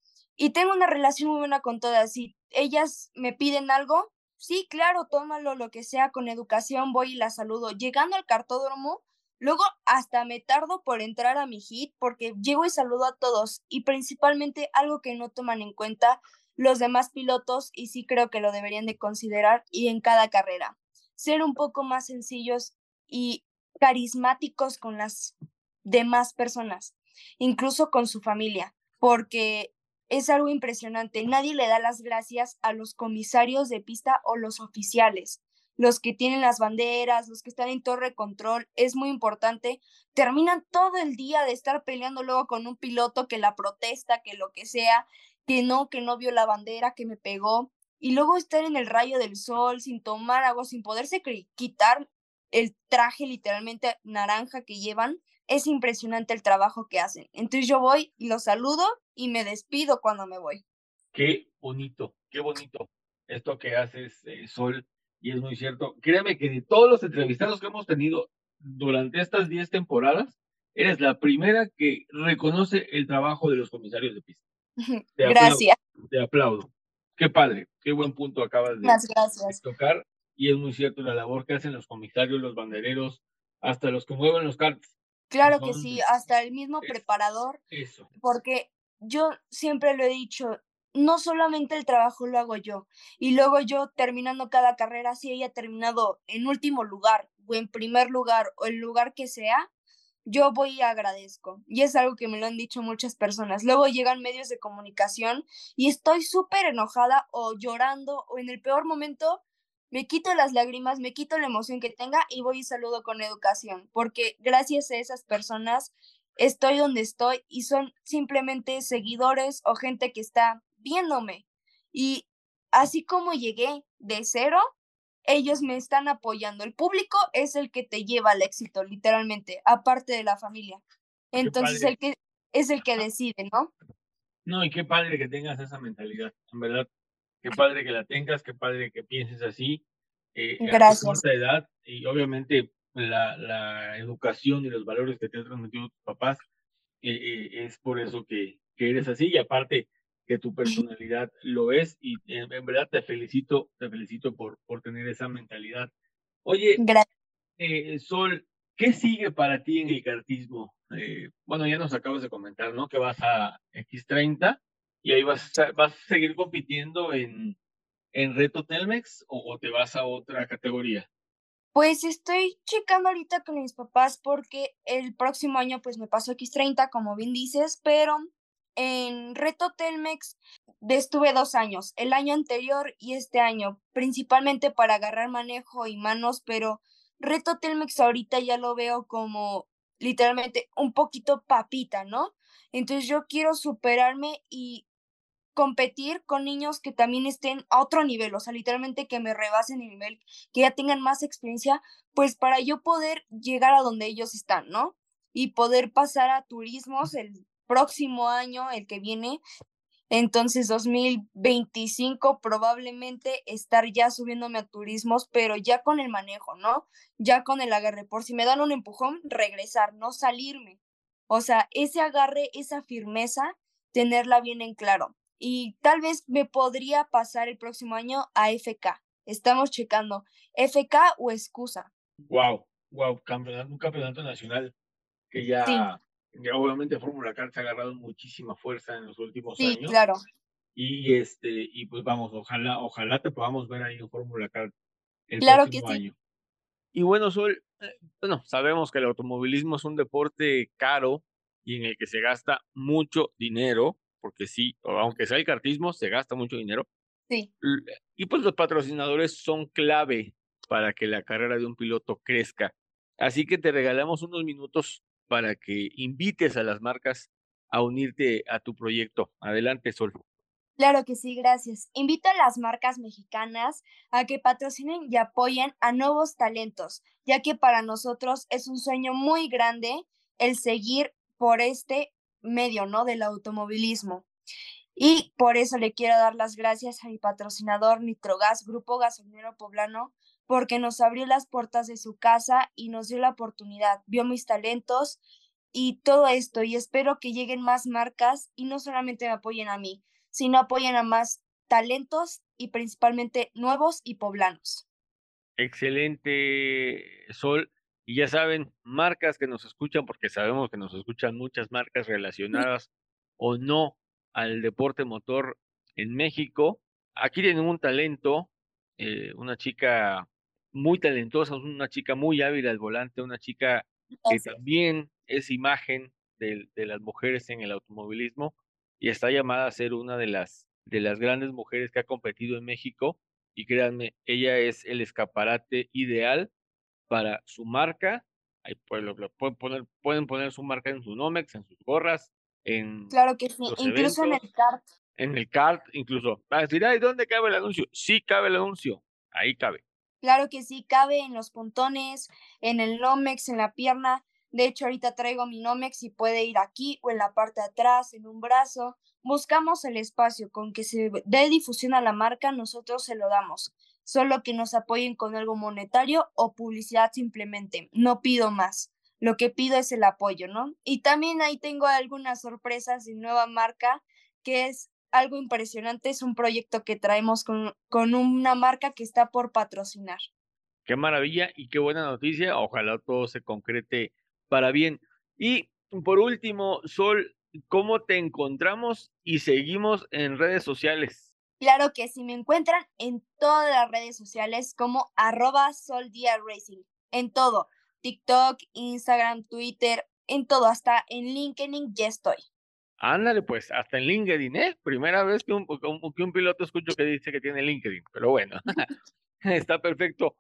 Y tengo una relación muy buena con todas. Si ellas me piden algo, sí, claro, tómalo, lo que sea, con educación voy y la saludo. Llegando al cartódromo, luego hasta me tardo por entrar a mi hit porque llego y saludo a todos. Y principalmente algo que no toman en cuenta los demás pilotos y sí creo que lo deberían de considerar y en cada carrera. Ser un poco más sencillos y carismáticos con las demás personas, incluso con su familia, porque es algo impresionante. Nadie le da las gracias a los comisarios de pista o los oficiales, los que tienen las banderas, los que están en torre control. Es muy importante. Terminan todo el día de estar peleando luego con un piloto que la protesta, que lo que sea, que no, que no vio la bandera, que me pegó. Y luego estar en el rayo del sol, sin tomar agua, sin poderse quitar el traje literalmente naranja que llevan, es impresionante el trabajo que hacen. Entonces yo voy y los saludo y me despido cuando me voy. Qué bonito, qué bonito esto que haces, eh, Sol, y es muy cierto. Créeme que de todos los entrevistados que hemos tenido durante estas 10 temporadas, eres la primera que reconoce el trabajo de los comisarios de pista. gracias. te aplaudo. Qué padre, qué buen punto acabas de, gracias. tocar. Y es muy cierto la labor que hacen los comisarios, los bandereros, hasta los que mueven los cartas. Claro que sí, hasta el mismo preparador. Eso. Porque yo siempre lo he dicho, no solamente el trabajo lo hago yo, y luego yo terminando cada carrera, si ella terminado en último lugar o en primer lugar o el lugar que sea, yo voy y agradezco. Y es algo que me lo han dicho muchas personas. Luego llegan medios de comunicación y estoy súper enojada o llorando o en el peor momento me quito las lágrimas, me quito la emoción que tenga y voy y saludo con educación, porque gracias a esas personas estoy donde estoy y son simplemente seguidores o gente que está viéndome. Y así como llegué de cero, ellos me están apoyando. El público es el que te lleva al éxito, literalmente, aparte de la familia. Entonces, el que es el que decide, ¿no? No, y qué padre que tengas esa mentalidad, en verdad. Qué padre que la tengas, qué padre que pienses así. Eh, Gracias. A edad, y obviamente la, la, educación y los valores que te han transmitido tus papás, eh, eh, es por eso que, que eres así. Y aparte, que tu personalidad lo es y en, verdad te felicito, te felicito por, por tener esa mentalidad. Oye, eh, Sol, ¿qué sigue para ti en el cartismo? Eh, bueno, ya nos acabas de comentar, ¿no? Que vas a X30 y ahí vas a, vas a seguir compitiendo en, en Reto Telmex o, o te vas a otra categoría. Pues estoy checando ahorita con mis papás porque el próximo año pues me paso X30, como bien dices, pero en Reto Telmex estuve dos años, el año anterior y este año, principalmente para agarrar manejo y manos, pero Reto Telmex ahorita ya lo veo como literalmente un poquito papita, ¿no? Entonces yo quiero superarme y competir con niños que también estén a otro nivel, o sea, literalmente que me rebasen el nivel, que ya tengan más experiencia, pues para yo poder llegar a donde ellos están, ¿no? Y poder pasar a turismos el próximo año, el que viene, entonces 2025 probablemente estar ya subiéndome a turismos, pero ya con el manejo, ¿no? Ya con el agarre. Por si me dan un empujón, regresar, no salirme. O sea, ese agarre, esa firmeza, tenerla bien en claro. Y tal vez me podría pasar el próximo año a FK. Estamos checando FK o excusa. Wow, wow, campeonato, un campeonato nacional que ya obviamente Fórmula Car se ha agarrado muchísima fuerza en los últimos años. Sí, claro. Y este, y pues vamos, ojalá, ojalá te podamos ver ahí en Fórmula Car el claro próximo que año. Y bueno, Sol, eh, bueno, sabemos que el automovilismo es un deporte caro y en el que se gasta mucho dinero, porque sí, aunque sea el cartismo, se gasta mucho dinero. Sí. Y pues los patrocinadores son clave para que la carrera de un piloto crezca. Así que te regalamos unos minutos para que invites a las marcas a unirte a tu proyecto. Adelante, Sol. Claro que sí, gracias. Invito a las marcas mexicanas a que patrocinen y apoyen a nuevos talentos, ya que para nosotros es un sueño muy grande el seguir por este medio, ¿no? Del automovilismo. Y por eso le quiero dar las gracias a mi patrocinador Nitrogas, Grupo Gasolinero Poblano, porque nos abrió las puertas de su casa y nos dio la oportunidad, vio mis talentos y todo esto. Y espero que lleguen más marcas y no solamente me apoyen a mí, sino apoyen a más talentos y principalmente nuevos y poblanos. Excelente, Sol. Y ya saben, marcas que nos escuchan, porque sabemos que nos escuchan muchas marcas relacionadas o no al deporte motor en México. Aquí tienen un talento, eh, una chica muy talentosa, una chica muy hábil al volante, una chica que también es imagen de, de, las mujeres en el automovilismo y está llamada a ser una de las, de las grandes mujeres que ha competido en México. Y créanme, ella es el escaparate ideal para su marca. Ahí pueden, poner, pueden poner su marca en su Nomex, en sus gorras, en claro que sí, incluso en el kart. en el kart, incluso. a decir, ¿y dónde cabe el anuncio? Sí cabe el anuncio, ahí cabe. Claro que sí, cabe en los pontones, en el Nomex, en la pierna. De hecho, ahorita traigo mi Nomex y puede ir aquí o en la parte de atrás, en un brazo. Buscamos el espacio con que se dé difusión a la marca, nosotros se lo damos. Solo que nos apoyen con algo monetario o publicidad simplemente. No pido más. Lo que pido es el apoyo, ¿no? Y también ahí tengo algunas sorpresas de nueva marca, que es algo impresionante. Es un proyecto que traemos con, con una marca que está por patrocinar. Qué maravilla y qué buena noticia. Ojalá todo se concrete para bien. Y por último, Sol, ¿cómo te encontramos y seguimos en redes sociales? Claro que sí, me encuentran en todas las redes sociales como arroba Racing, en todo, TikTok, Instagram, Twitter, en todo, hasta en LinkedIn ya estoy. Ándale, pues, hasta en LinkedIn, ¿eh? Primera vez que un, que un piloto escucho que dice que tiene LinkedIn, pero bueno, está perfecto.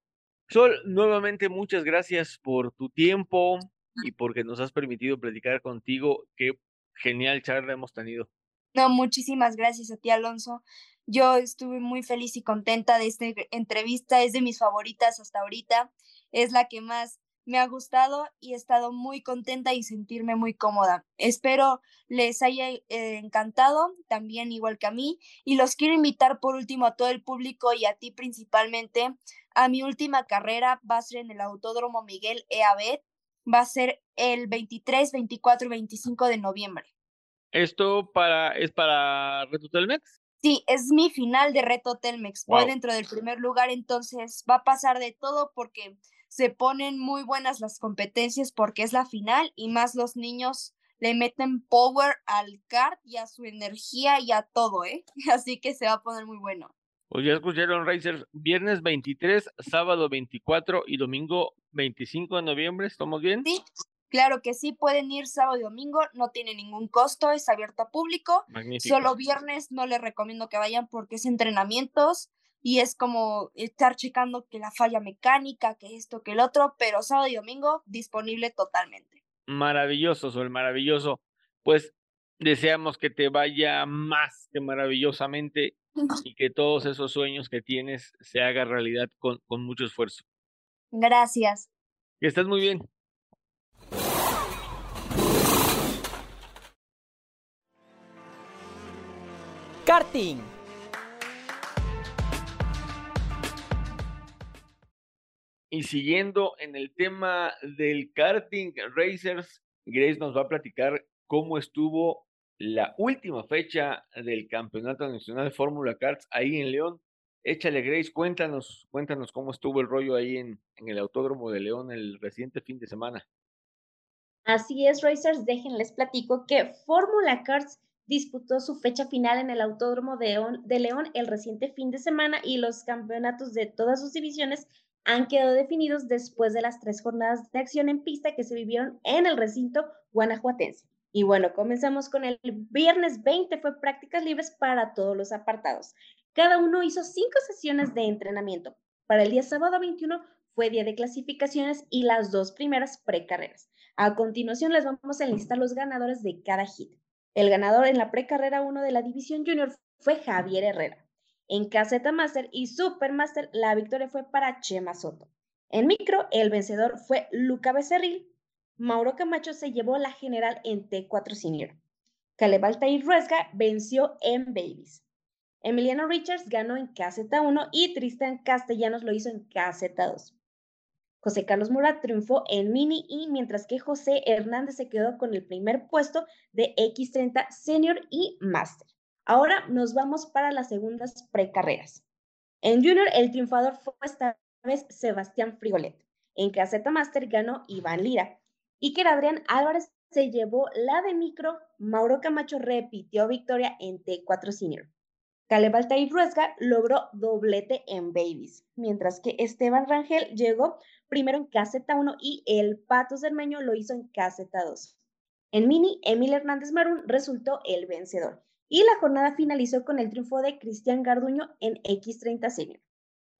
Sol, nuevamente muchas gracias por tu tiempo y porque nos has permitido platicar contigo. Qué genial charla hemos tenido. No, muchísimas gracias a ti, Alonso. Yo estuve muy feliz y contenta de esta entrevista. Es de mis favoritas hasta ahorita. Es la que más me ha gustado y he estado muy contenta y sentirme muy cómoda. Espero les haya eh, encantado, también igual que a mí, y los quiero invitar por último a todo el público y a ti principalmente. A mi última carrera va a ser en el Autódromo Miguel EABET, va a ser el 23, 24 y 25 de noviembre. ¿Esto para, es para Reto Telmex? Sí, es mi final de Reto Telmex. Voy dentro del primer lugar, entonces va a pasar de todo porque se ponen muy buenas las competencias porque es la final y más los niños le meten power al kart y a su energía y a todo, ¿eh? Así que se va a poner muy bueno. Pues ya escucharon Racers, viernes 23, sábado 24 y domingo 25 de noviembre, ¿estamos bien? Sí, claro que sí, pueden ir sábado y domingo, no tiene ningún costo, es abierto a público. Magnífico. Solo viernes no les recomiendo que vayan porque es entrenamientos y es como estar checando que la falla mecánica, que esto, que el otro, pero sábado y domingo disponible totalmente. Maravilloso, Sol, maravilloso. Pues deseamos que te vaya más que maravillosamente y que todos esos sueños que tienes se hagan realidad con, con mucho esfuerzo. Gracias. Que estés muy bien. Karting Y siguiendo en el tema del karting racers, Grace nos va a platicar cómo estuvo la última fecha del Campeonato Nacional de Fórmula Karts ahí en León. Échale, Grace, cuéntanos, cuéntanos cómo estuvo el rollo ahí en, en el Autódromo de León el reciente fin de semana. Así es, Racers, déjenles platico que Fórmula Karts disputó su fecha final en el Autódromo de León, el reciente fin de semana y los campeonatos de todas sus divisiones han quedado definidos después de las tres jornadas de acción en pista que se vivieron en el recinto guanajuatense. Y bueno, comenzamos con el viernes 20, fue prácticas libres para todos los apartados. Cada uno hizo cinco sesiones de entrenamiento. Para el día sábado 21 fue día de clasificaciones y las dos primeras precarreras. A continuación les vamos a enlistar los ganadores de cada hit. El ganador en la precarrera 1 de la división junior fue Javier Herrera. En caseta master y supermaster, la victoria fue para Chema Soto. En micro, el vencedor fue Luca Becerril. Mauro Camacho se llevó la general en T4 Senior. Caleb Altair Ruesga venció en Babies. Emiliano Richards ganó en caseta 1 y Tristan Castellanos lo hizo en caseta 2. José Carlos Murat triunfó en mini y mientras que José Hernández se quedó con el primer puesto de X30 Senior y Master. Ahora nos vamos para las segundas precarreras. En Junior, el triunfador fue esta vez Sebastián Frigolet. En Caseta Master ganó Iván Lira. Iker Adrián Álvarez se llevó la de micro. Mauro Camacho repitió victoria en T4 Senior. Caleb Altair Ruesga logró doblete en Babies, mientras que Esteban Rangel llegó primero en caseta 1 y el Pato Cermeño lo hizo en caseta 2. En mini, Emil Hernández Marún resultó el vencedor y la jornada finalizó con el triunfo de Cristian Garduño en X30 Senior.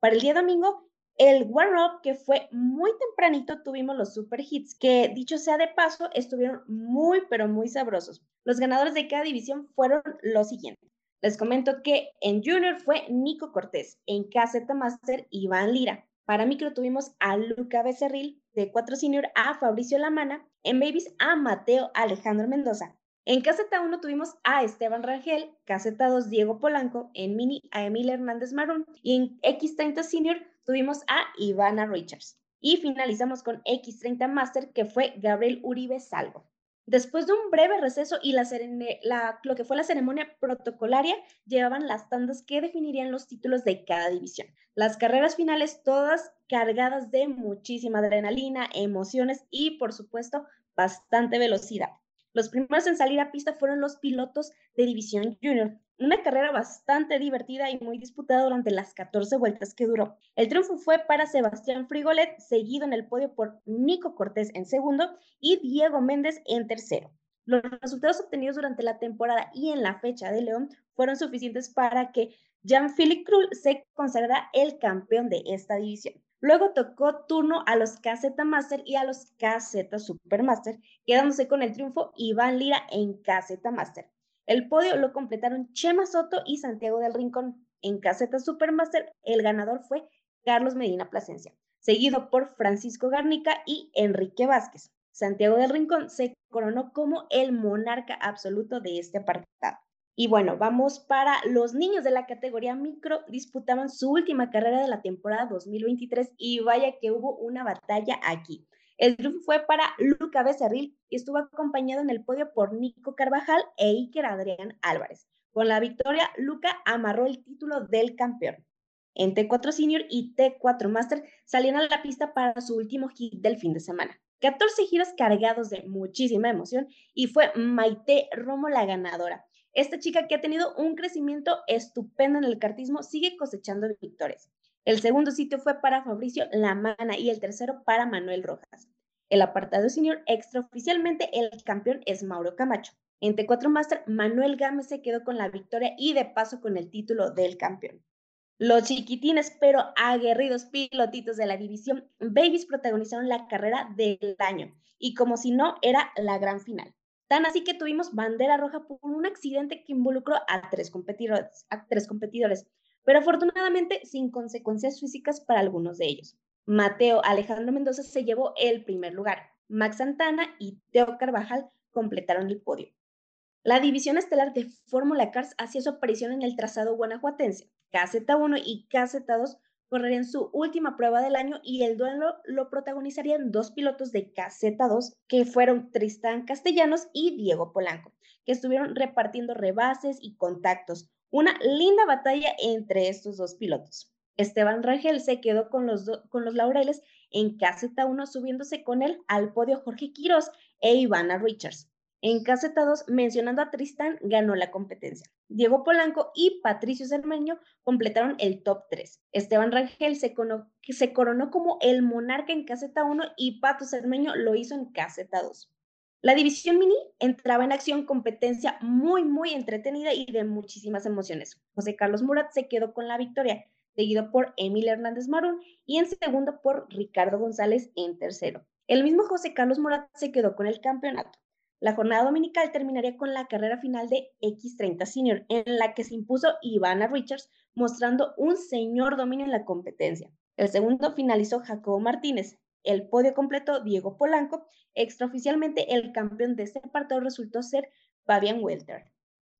Para el día domingo, el warm-up que fue muy tempranito, tuvimos los super hits que, dicho sea de paso, estuvieron muy, pero muy sabrosos. Los ganadores de cada división fueron los siguientes. Les comento que en Junior fue Nico Cortés, en KZ Master Iván Lira. Para micro tuvimos a Luca Becerril, de 4 Senior a Fabricio Lamana, en Babies a Mateo Alejandro Mendoza. En KZ1 tuvimos a Esteban Rangel, KZ2 Diego Polanco, en Mini a Emil Hernández Marón y en X30 Senior tuvimos a Ivana Richards. Y finalizamos con X30 Master que fue Gabriel Uribe Salvo. Después de un breve receso y la, lo que fue la ceremonia protocolaria, llevaban las tandas que definirían los títulos de cada división. Las carreras finales todas cargadas de muchísima adrenalina, emociones y, por supuesto, bastante velocidad. Los primeros en salir a pista fueron los pilotos de División Junior, una carrera bastante divertida y muy disputada durante las 14 vueltas que duró. El triunfo fue para Sebastián Frigolet, seguido en el podio por Nico Cortés en segundo y Diego Méndez en tercero. Los resultados obtenidos durante la temporada y en la fecha de León fueron suficientes para que Jean-Philippe Krull se consagrara el campeón de esta división. Luego tocó turno a los KZ Master y a los KZ Supermaster, quedándose con el triunfo Iván Lira en KZ Master. El podio lo completaron Chema Soto y Santiago del Rincón. En KZ Supermaster, el ganador fue Carlos Medina Plasencia, seguido por Francisco Garnica y Enrique Vázquez. Santiago del Rincón se coronó como el monarca absoluto de este apartado. Y bueno, vamos para los niños de la categoría micro, disputaban su última carrera de la temporada 2023 y vaya que hubo una batalla aquí. El triunfo fue para Luca Becerril y estuvo acompañado en el podio por Nico Carvajal e Iker Adrián Álvarez. Con la victoria, Luca amarró el título del campeón. En T4 Senior y T4 Master salieron a la pista para su último hit del fin de semana. 14 giros cargados de muchísima emoción y fue Maite Romo la ganadora. Esta chica que ha tenido un crecimiento estupendo en el cartismo sigue cosechando victorias. El segundo sitio fue para Fabricio Lamana y el tercero para Manuel Rojas. El apartado senior extraoficialmente el campeón es Mauro Camacho. En T4 Master, Manuel Gámez se quedó con la victoria y de paso con el título del campeón. Los chiquitines pero aguerridos pilotitos de la división Babies protagonizaron la carrera del año y como si no era la gran final. Tan así que tuvimos bandera roja por un accidente que involucró a tres competidores, a tres competidores pero afortunadamente sin consecuencias físicas para algunos de ellos. Mateo Alejandro Mendoza se llevó el primer lugar. Max Santana y Teo Carvajal completaron el podio. La división estelar de Fórmula Cars hacía su aparición en el trazado guanajuatense. KZ1 y KZ2 correrían su última prueba del año y el duelo lo protagonizarían dos pilotos de KZ2 que fueron Tristán Castellanos y Diego Polanco, que estuvieron repartiendo rebases y contactos. Una linda batalla entre estos dos pilotos. Esteban Rangel se quedó con los, con los laureles en KZ1 subiéndose con él al podio Jorge Quiroz e Ivana Richards. En caseta 2, mencionando a Tristán, ganó la competencia. Diego Polanco y Patricio Cermeño completaron el top 3. Esteban Rangel se, coronó como el monarca en caseta 1 y Pato Cermeño lo hizo en caseta 2. La división mini entraba en acción competencia muy, muy entretenida y de muchísimas emociones. José Carlos Murat se quedó con la victoria, seguido por Emil Hernández Marún y en segundo por Ricardo González en tercero. El mismo José Carlos Murat se quedó con el campeonato. La jornada dominical terminaría con la carrera final de X30 Senior, en la que se impuso Ivana Richards, mostrando un señor dominio en la competencia. El segundo finalizó Jacobo Martínez. El podio completo Diego Polanco. Extraoficialmente, el campeón de este partido resultó ser Fabian Welter.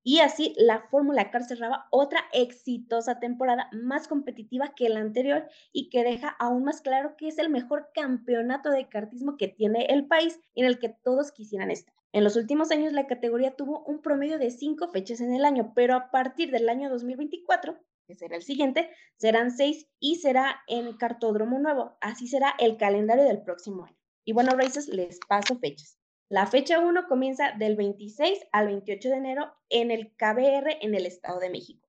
Y así la Fórmula Car cerraba otra exitosa temporada más competitiva que la anterior y que deja aún más claro que es el mejor campeonato de kartismo que tiene el país en el que todos quisieran estar. En los últimos años la categoría tuvo un promedio de cinco fechas en el año, pero a partir del año 2024, que será el siguiente, serán seis y será en cartódromo nuevo. Así será el calendario del próximo año. Y bueno, Races, les paso fechas. La fecha 1 comienza del 26 al 28 de enero en el KBR en el Estado de México.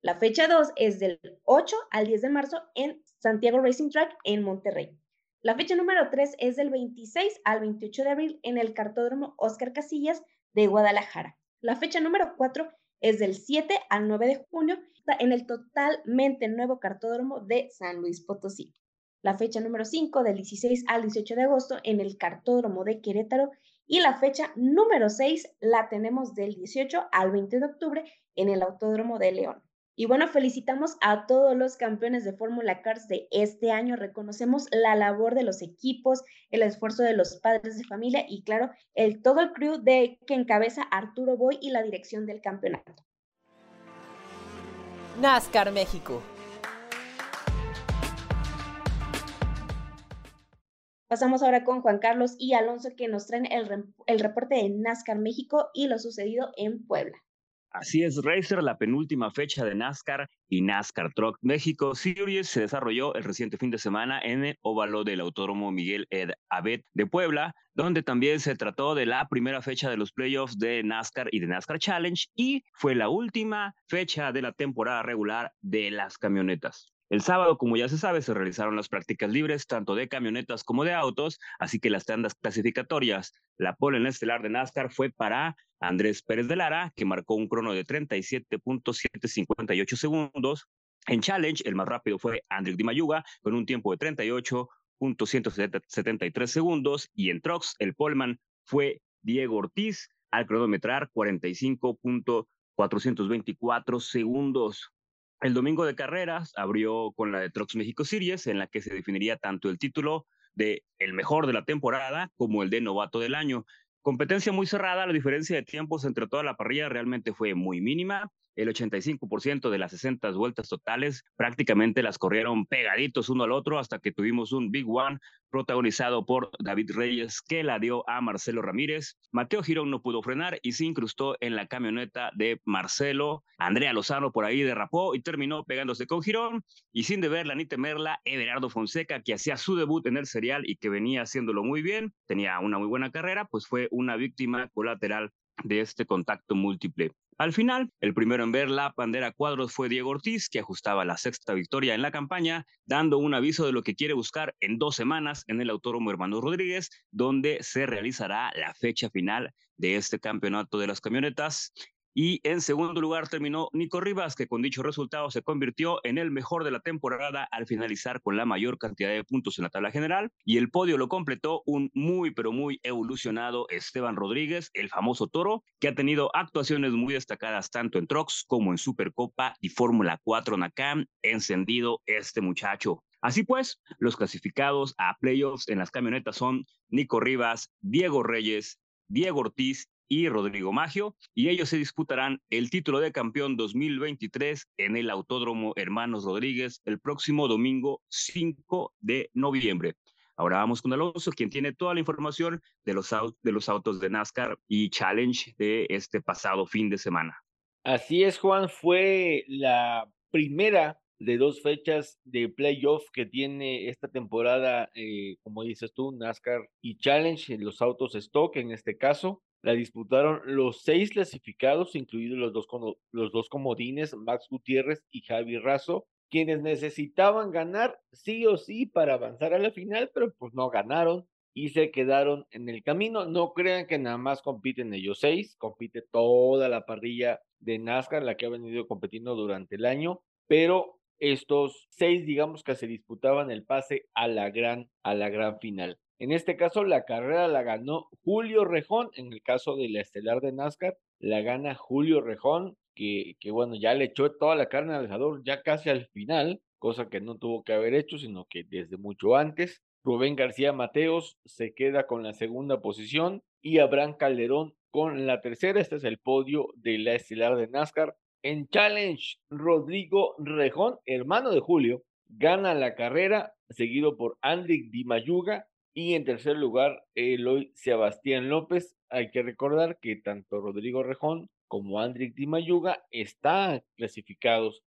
La fecha 2 es del 8 al 10 de marzo en Santiago Racing Track en Monterrey. La fecha número 3 es del 26 al 28 de abril en el cartódromo Oscar Casillas de Guadalajara. La fecha número 4 es del 7 al 9 de junio en el totalmente nuevo cartódromo de San Luis Potosí. La fecha número 5 del 16 al 18 de agosto en el cartódromo de Querétaro Y la fecha número 6 la tenemos del 18 al 20 de octubre en el Autódromo de León. Y bueno, felicitamos a todos los campeones de Fórmula Cars de este año. Reconocemos la labor de los equipos, el esfuerzo de los padres de familia y claro, el todo el crew de que encabeza Arturo Boy y la dirección del campeonato. NASCAR México. Pasamos ahora con Juan Carlos y Alonso que nos traen el, reporte de NASCAR México y lo sucedido en Puebla. Así es, Racer, la penúltima fecha de NASCAR y NASCAR Truck México Series se desarrolló el reciente fin de semana en el óvalo del Autódromo Miguel Ed de Puebla, donde también se trató de la primera fecha de los playoffs de NASCAR y de NASCAR Challenge y fue la última fecha de la temporada regular de las camionetas. El sábado, como ya se sabe, se realizaron las prácticas libres tanto de camionetas como de autos, así que las tandas clasificatorias, la pole en estelar de NASCAR fue para Andrés Pérez de Lara, que marcó un crono de 37.758 segundos. En Challenge, el más rápido fue Andrick Di Mayuga, con un tiempo de 38.173 segundos. Y en Trucks, el poleman fue Diego Ortiz, al cronometrar 45.424 segundos. El domingo de carreras abrió con la de Trucks México Series, en la que se definiría tanto el título de el mejor de la temporada como el de novato del año. Competencia muy cerrada, la diferencia de tiempos entre toda la parrilla realmente fue muy mínima el 85% de las 60 vueltas totales prácticamente las corrieron pegaditos uno al otro hasta que tuvimos un Big One protagonizado por David Reyes que la dio a Marcelo Ramírez. Mateo Girón no pudo frenar y se incrustó en la camioneta de Marcelo. Andrea Lozano por ahí derrapó y terminó pegándose con Girón y sin deberla ni temerla, Everardo Fonseca que hacía su debut en el serial y que venía haciéndolo muy bien, tenía una muy buena carrera, pues fue una víctima colateral de este contacto múltiple. Al final, el primero en ver la bandera cuadros fue Diego Ortiz, que ajustaba la sexta victoria en la campaña, dando un aviso de lo que quiere buscar en dos semanas en el Autódromo Hermano Rodríguez, donde se realizará la fecha final de este campeonato de las camionetas. Y en segundo lugar terminó Nico Rivas, que con dicho resultado se convirtió en el mejor de la temporada al finalizar con la mayor cantidad de puntos en la tabla general. Y el podio lo completó un muy, pero muy evolucionado Esteban Rodríguez, el famoso toro, que ha tenido actuaciones muy destacadas tanto en Trox como en Supercopa y Fórmula 4 Nakam. Encendido este muchacho. Así pues, los clasificados a playoffs en las camionetas son Nico Rivas, Diego Reyes, Diego Ortiz y Rodrigo Magio, y ellos se disputarán el título de campeón 2023 en el Autódromo Hermanos Rodríguez el próximo domingo 5 de noviembre. Ahora vamos con Alonso, quien tiene toda la información de los, de los autos de NASCAR y Challenge de este pasado fin de semana. Así es, Juan, fue la primera de dos fechas de playoff que tiene esta temporada, eh, como dices tú, NASCAR y Challenge, los autos stock en este caso. La disputaron los seis clasificados, incluidos los dos, los dos comodines, Max Gutiérrez y Javi Razo, quienes necesitaban ganar sí o sí para avanzar a la final, pero pues no ganaron y se quedaron en el camino. No crean que nada más compiten ellos seis, compite toda la parrilla de NASCAR, la que ha venido compitiendo durante el año, pero estos seis, digamos que se disputaban el pase a la gran, a la gran final. En este caso, la carrera la ganó Julio Rejón. En el caso de la estelar de NASCAR, la gana Julio Rejón, que, que bueno, ya le echó toda la carne al asador ya casi al final, cosa que no tuvo que haber hecho, sino que desde mucho antes. Rubén García Mateos se queda con la segunda posición y Abraham Calderón con la tercera. Este es el podio de la estelar de NASCAR. En Challenge, Rodrigo Rejón, hermano de Julio, gana la carrera, seguido por Andy Di Mayuga, y en tercer lugar, Eloy Sebastián López. Hay que recordar que tanto Rodrigo Rejón como Andrick Di Mayuga están clasificados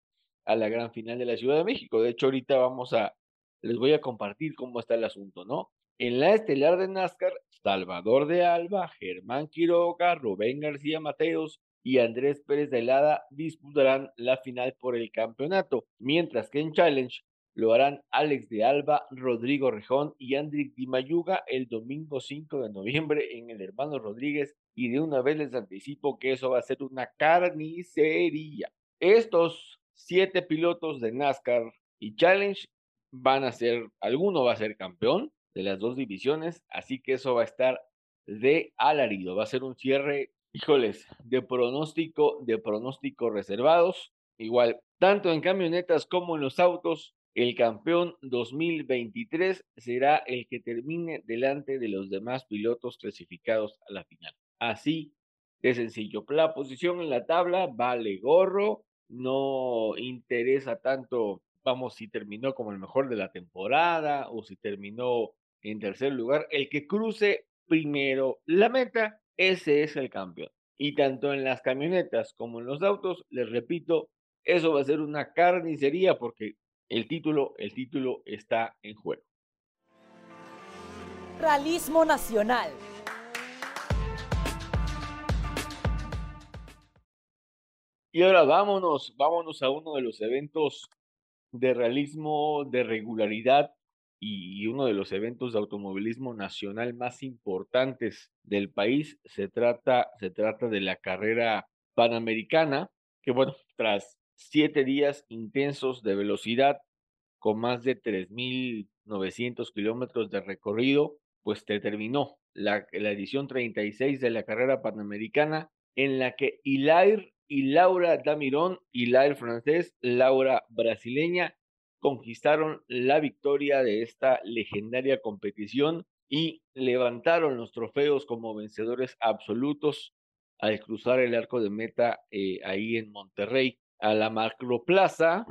a la gran final de la Ciudad de México. De hecho, ahorita vamos a, les voy a compartir cómo está el asunto, ¿no? En la estelar de NASCAR, Salvador de Alba, Germán Quiroga, Rubén García Mateos y Andrés Pérez de Lada disputarán la final por el campeonato, mientras que en Challenge lo harán Alex de Alba, Rodrigo Rejón y Andrick Di Mayuga el domingo 5 de noviembre en el Hermano Rodríguez. Y de una vez les anticipo que eso va a ser una carnicería. Estos siete pilotos de NASCAR y Challenge van a ser, alguno va a ser campeón de las dos divisiones, así que eso va a estar de Alarido. Va a ser un cierre, híjoles, de pronóstico, de pronóstico reservados. Igual, tanto en camionetas como en los autos, el campeón 2023 será el que termine delante de los demás pilotos clasificados a la final. Así de sencillo. La posición en la tabla vale gorro, no interesa tanto, vamos, si terminó como el mejor de la temporada o si terminó en tercer lugar. El que cruce primero la meta, ese es el campeón. Y tanto en las camionetas como en los autos, les repito, eso va a ser una carnicería porque el título, el título está en juego. Realismo Nacional. Y ahora vámonos, vámonos a uno de los eventos de realismo, de regularidad y uno de los eventos de automovilismo nacional más importantes del país. Se trata, se trata de la carrera panamericana, que bueno, tras siete días intensos de velocidad, con más de 3.900 kilómetros de recorrido, pues terminó la, la edición 36 de la carrera panamericana, en la que Hilaire y Laura Damirón, Hilaire francés, Laura brasileña, conquistaron la victoria de esta legendaria competición y levantaron los trofeos como vencedores absolutos al cruzar el arco de meta eh, ahí en Monterrey. A la macroplaza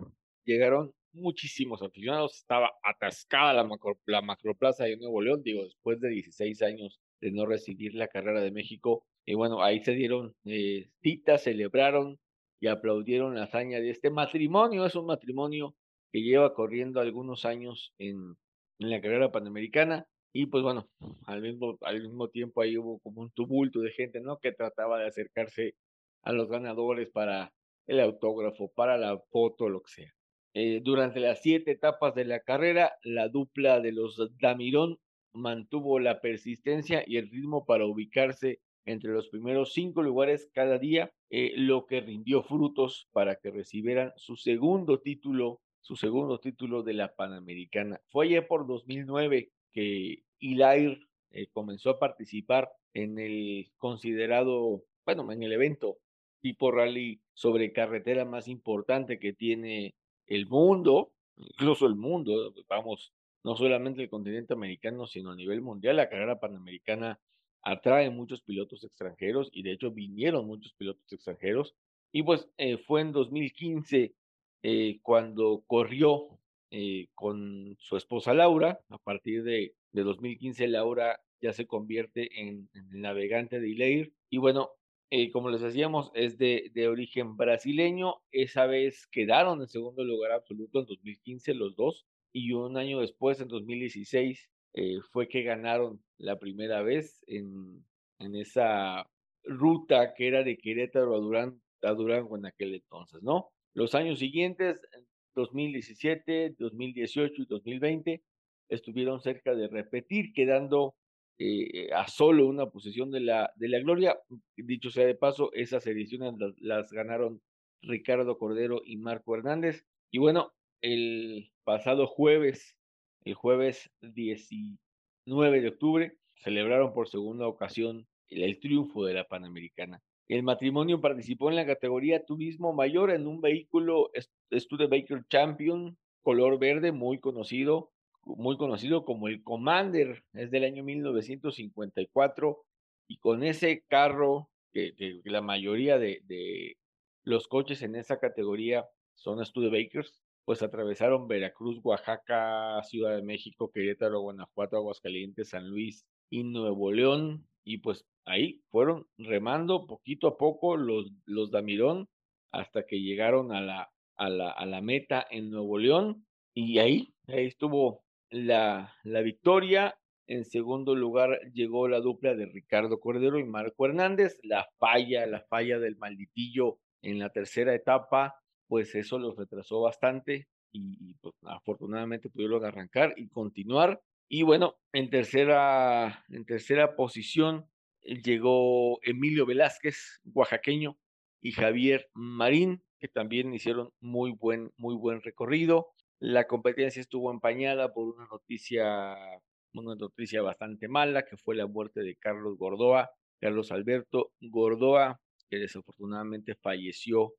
llegaron muchísimos aficionados, estaba atascada la, macro, la macroplaza de Nuevo León, digo, después de 16 años de no recibir la carrera de México. Y bueno, ahí se dieron eh, citas, celebraron y aplaudieron la hazaña de este matrimonio. Es un matrimonio que lleva corriendo algunos años en, en la carrera panamericana. Y pues bueno, al mismo, al mismo tiempo ahí hubo como un tumulto de gente, ¿no? Que trataba de acercarse a los ganadores para el autógrafo, para la foto, lo que sea. Eh, durante las siete etapas de la carrera, la dupla de los Damirón mantuvo la persistencia y el ritmo para ubicarse entre los primeros cinco lugares cada día, eh, lo que rindió frutos para que recibieran su segundo título, su segundo título de la Panamericana. Fue ayer por 2009 que Hilaire eh, comenzó a participar en el considerado, bueno, en el evento tipo rally sobre carretera más importante que tiene el mundo, incluso el mundo, vamos, no solamente el continente americano, sino a nivel mundial, la carrera panamericana atrae muchos pilotos extranjeros y de hecho vinieron muchos pilotos extranjeros. Y pues eh, fue en 2015 eh, cuando corrió eh, con su esposa Laura. A partir de, de 2015 Laura ya se convierte en, navegante de Ileir. Y bueno, como les decíamos, es de, de, origen brasileño. Esa vez quedaron en segundo lugar absoluto en 2015 los dos. Y un año después, en 2016, eh, fue que ganaron la primera vez en, en esa ruta que era de Querétaro a, Durán, a Durango en aquel entonces, ¿no? Los años siguientes, 2017, 2018 y 2020, estuvieron cerca de repetir, quedando eh, a solo una posición de la, de la gloria. Dicho sea de paso, esas ediciones las, ganaron Ricardo Cordero y Marco Hernández. Y bueno, el pasado jueves el jueves 19 de octubre celebraron por segunda ocasión el, triunfo de la Panamericana. El matrimonio participó en la categoría turismo mayor en un vehículo Studebaker Champion color verde muy conocido, muy conocido como el Commander, es del año 1954 y con ese carro que, que la mayoría de, de, los coches en esa categoría son Studebakers, pues atravesaron Veracruz, Oaxaca, Ciudad de México, Querétaro, Guanajuato, Aguascalientes, San Luis y Nuevo León. Y pues ahí fueron remando poquito a poco los, los Damirón hasta que llegaron a la, a la, a la meta en Nuevo León. Y ahí, ahí estuvo la, la victoria. En segundo lugar llegó la dupla de Ricardo Cordero y Marco Hernández. La falla, la falla del malditillo en la tercera etapa pues eso los retrasó bastante y, pues, afortunadamente pudieron arrancar y continuar. Y bueno, en tercera, en tercera posición eh, llegó Emilio Velázquez, oaxaqueño, y Javier Marín, que también hicieron muy buen, muy buen recorrido. La competencia estuvo empañada por una noticia una noticia bastante mala, que fue la muerte de Carlos Gordoa, Carlos Alberto Gordoa, que desafortunadamente falleció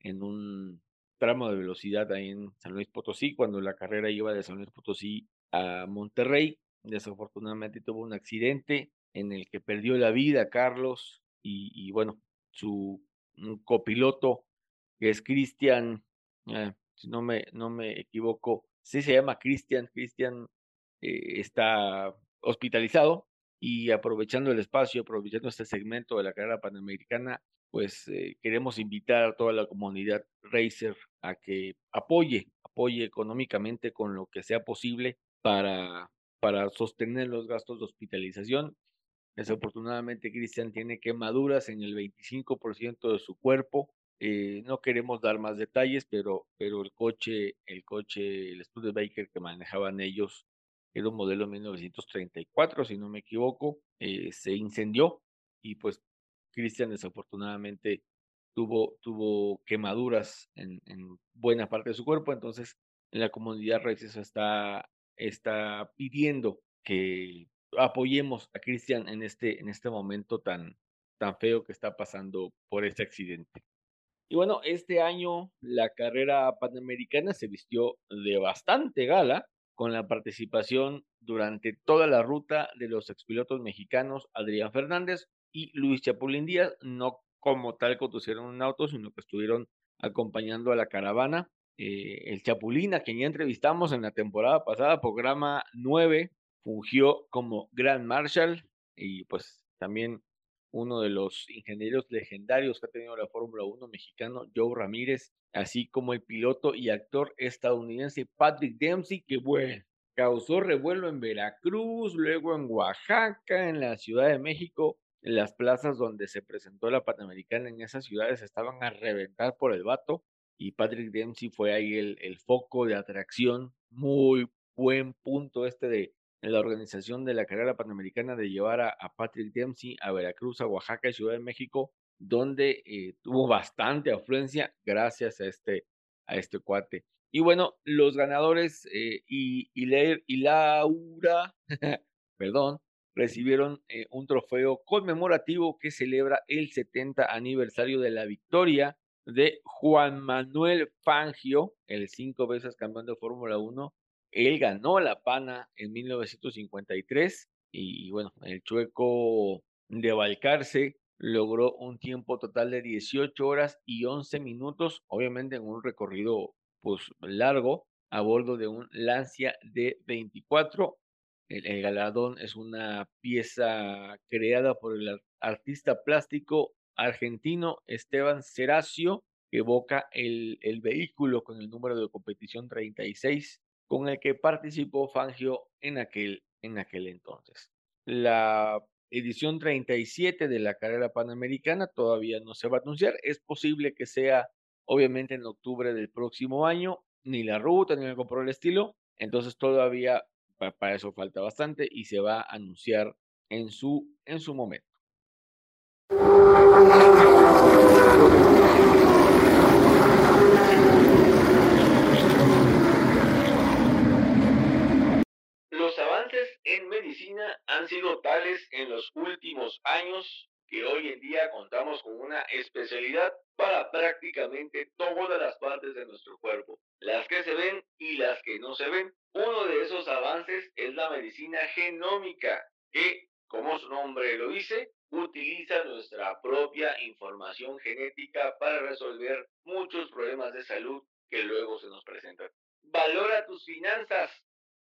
en un tramo de velocidad ahí en San Luis Potosí, cuando la carrera iba de San Luis Potosí a Monterrey. Desafortunadamente tuvo un accidente en el que perdió la vida Carlos y, bueno, su copiloto, que es Cristian, eh, si no me, no me equivoco, sí se llama Cristian, Cristian eh, está hospitalizado y aprovechando el espacio, aprovechando este segmento de la carrera panamericana, pues eh, queremos invitar a toda la comunidad racer a que apoye, apoye económicamente con lo que sea posible para, para sostener los gastos de hospitalización. Desafortunadamente, Cristian tiene quemaduras en el 25% de su cuerpo. Eh, no queremos dar más detalles, pero, pero el coche, el coche, el Studebaker que manejaban ellos, era un modelo 1934, si no me equivoco, eh, se incendió y pues Cristian desafortunadamente tuvo, tuvo quemaduras en, buena parte de su cuerpo, entonces la comunidad raíces está, está pidiendo que apoyemos a Cristian en este, en este momento tan, tan feo que está pasando por este accidente. Y bueno, este año la carrera panamericana se vistió de bastante gala con la participación durante toda la ruta de los expilotos mexicanos Adrián Fernández y Luis Chapulín Díaz, no como tal conducieron un auto, sino que estuvieron acompañando a la caravana. Eh, el Chapulín, a quien ya entrevistamos en la temporada pasada, programa 9, fungió como Grand Marshal y pues también uno de los ingenieros legendarios que ha tenido la Fórmula 1 mexicano, Joe Ramírez, así como el piloto y actor estadounidense Patrick Dempsey, que bueno, causó revuelo en Veracruz, luego en Oaxaca, en la Ciudad de México, en las plazas donde se presentó la Panamericana en esas ciudades estaban a reventar por el vato y Patrick Dempsey fue ahí el, el foco de atracción, muy buen punto este de la organización de la carrera panamericana de llevar a, Patrick Dempsey a Veracruz, a Oaxaca y Ciudad de México, donde eh, tuvo bastante afluencia gracias a este, a este cuate. Y bueno, los ganadores eh, y, y, y Laura, perdón, recibieron eh, un trofeo conmemorativo que celebra el 70 aniversario de la victoria de Juan Manuel Fangio, el cinco veces campeón de Fórmula 1, él ganó la PANA en 1953 y, bueno, el chueco de Valcarce logró un tiempo total de 18 horas y 11 minutos, obviamente en un recorrido pues largo a bordo de un Lancia de 24. El, galardón es una pieza creada por el artista plástico argentino Esteban Seracio, que evoca el, el vehículo con el número de competición 36 con el que participó Fangio en aquel, en aquel entonces. La edición 37 de la carrera panamericana todavía no se va a anunciar. Es posible que sea, obviamente, en octubre del próximo año, ni la ruta ni algo por el estilo. Entonces todavía para eso falta bastante y se va a anunciar en su, en su momento. En medicina han sido tales en los últimos años que hoy en día contamos con una especialidad para prácticamente todas las partes de nuestro cuerpo, las que se ven y las que no se ven. Uno de esos avances es la medicina genómica, que, como su nombre lo dice, utiliza nuestra propia información genética para resolver muchos problemas de salud que luego se nos presentan. Valora tus finanzas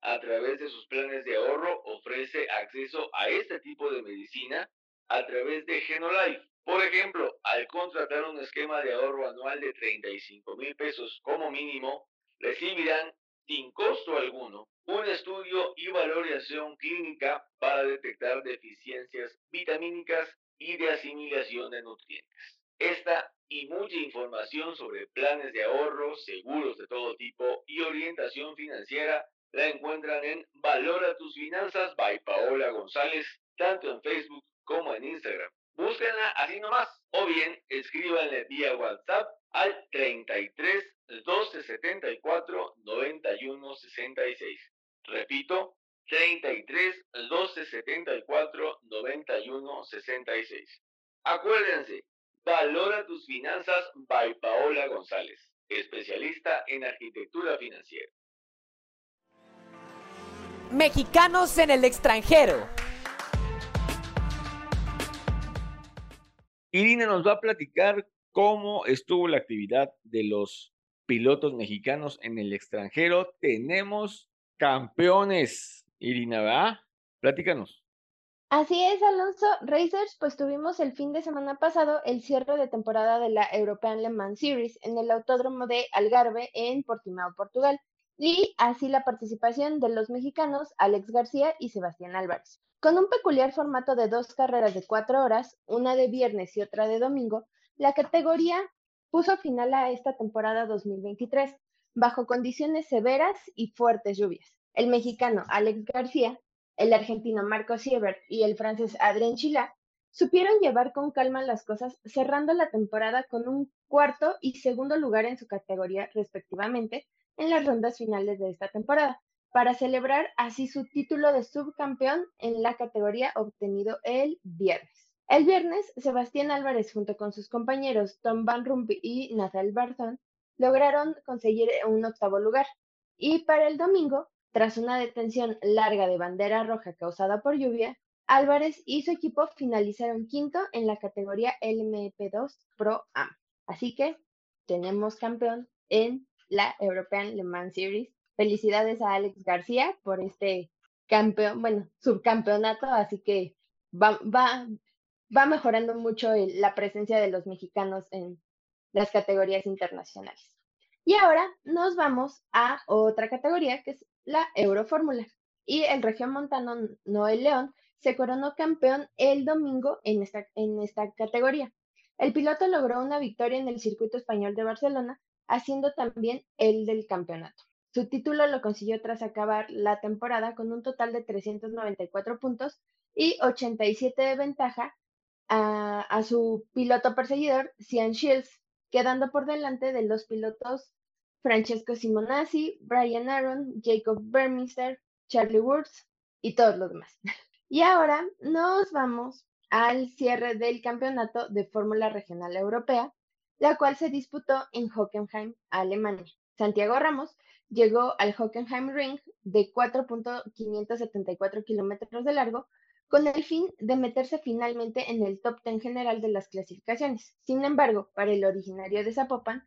a través de sus planes de ahorro ofrece acceso a este tipo de medicina a través de Genolife. Por ejemplo, al contratar un esquema de ahorro anual de 35 mil pesos como mínimo, recibirán sin costo alguno un estudio y valoración clínica para detectar deficiencias vitamínicas y de asimilación de nutrientes. Esta y mucha información sobre planes de ahorro, seguros de todo tipo y orientación financiera la encuentran en Valora tus finanzas by Paola González, tanto en Facebook como en Instagram. Búsquenla así nomás o bien escríbanle vía WhatsApp al 33 12 74 91 66. Repito, 33 12 74 91 66. Acuérdense, valora tus finanzas by Paola González, especialista en arquitectura financiera. Mexicanos en el extranjero. Irina nos va a platicar cómo estuvo la actividad de los pilotos mexicanos en el extranjero. Tenemos campeones, Irina, ¿verdad? Platícanos. Así es, Alonso. Racers, pues tuvimos el fin de semana pasado el cierre de temporada de la European Le Mans Series en el Autódromo de Algarve en Portimao, Portugal y así la participación de los mexicanos Alex García y Sebastián Álvarez. Con un peculiar formato de dos carreras de cuatro horas, una de viernes y otra de domingo, la categoría puso final a esta temporada 2023 bajo condiciones severas y fuertes lluvias. El mexicano Alex García, el argentino Marco Siebert y el francés Adrien Chila supieron llevar con calma las cosas, cerrando la temporada con un cuarto y segundo lugar en su categoría respectivamente, en las rondas finales de esta temporada, para celebrar así su título de subcampeón en la categoría obtenido el viernes. El viernes, Sebastián Álvarez junto con sus compañeros Tom Van Rumpi y Nathal Barzón lograron conseguir un octavo lugar. Y para el domingo, tras una detención larga de bandera roja causada por lluvia, Álvarez y su equipo finalizaron quinto en la categoría LMP2 Pro Am. Así que tenemos campeón en la European Le Mans Series. Felicidades a Alex García por este campeón, bueno, subcampeonato, así que va, va, va mejorando mucho la presencia de los mexicanos en las categorías internacionales. Y ahora nos vamos a otra categoría que es la Eurofórmula. Y el región montano Noel León se coronó campeón el domingo en esta, en esta categoría. El piloto logró una victoria en el circuito español de Barcelona haciendo también el del campeonato. Su título lo consiguió tras acabar la temporada con un total de 394 puntos y 87 de ventaja a, su piloto perseguidor, Cian Shields, quedando por delante de los pilotos Francesco Simonazzi, Brian Aaron, Jacob Berminster, Charlie Wurz y todos los demás. Y ahora nos vamos al cierre del campeonato de Fórmula Regional Europea, la cual se disputó en Hockenheim, Alemania. Santiago Ramos llegó al Hockenheim Ring de 4.574 kilómetros de largo con el fin de meterse finalmente en el top 10 general de las clasificaciones. Sin embargo, para el originario de Zapopan,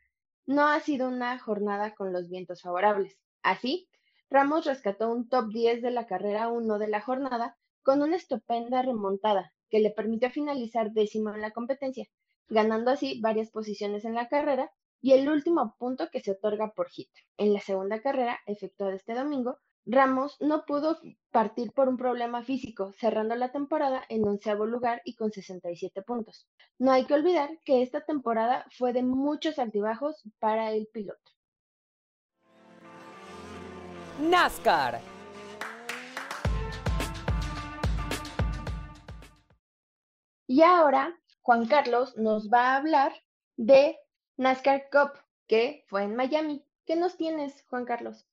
no ha sido una jornada con los vientos favorables. Así, Ramos rescató un top 10 de la carrera 1 de la jornada con una estupenda remontada que le permitió finalizar décimo en la competencia, ganando así varias posiciones en la carrera y el último punto que se otorga por hit. En la segunda carrera, efectuada este domingo, Ramos no pudo partir por un problema físico, cerrando la temporada en onceavo lugar y con 67 puntos. No hay que olvidar que esta temporada fue de muchos altibajos para el piloto. NASCAR. Y ahora Juan Carlos nos va a hablar de NASCAR Cup, que fue en Miami. ¿Qué nos tienes, Juan Carlos?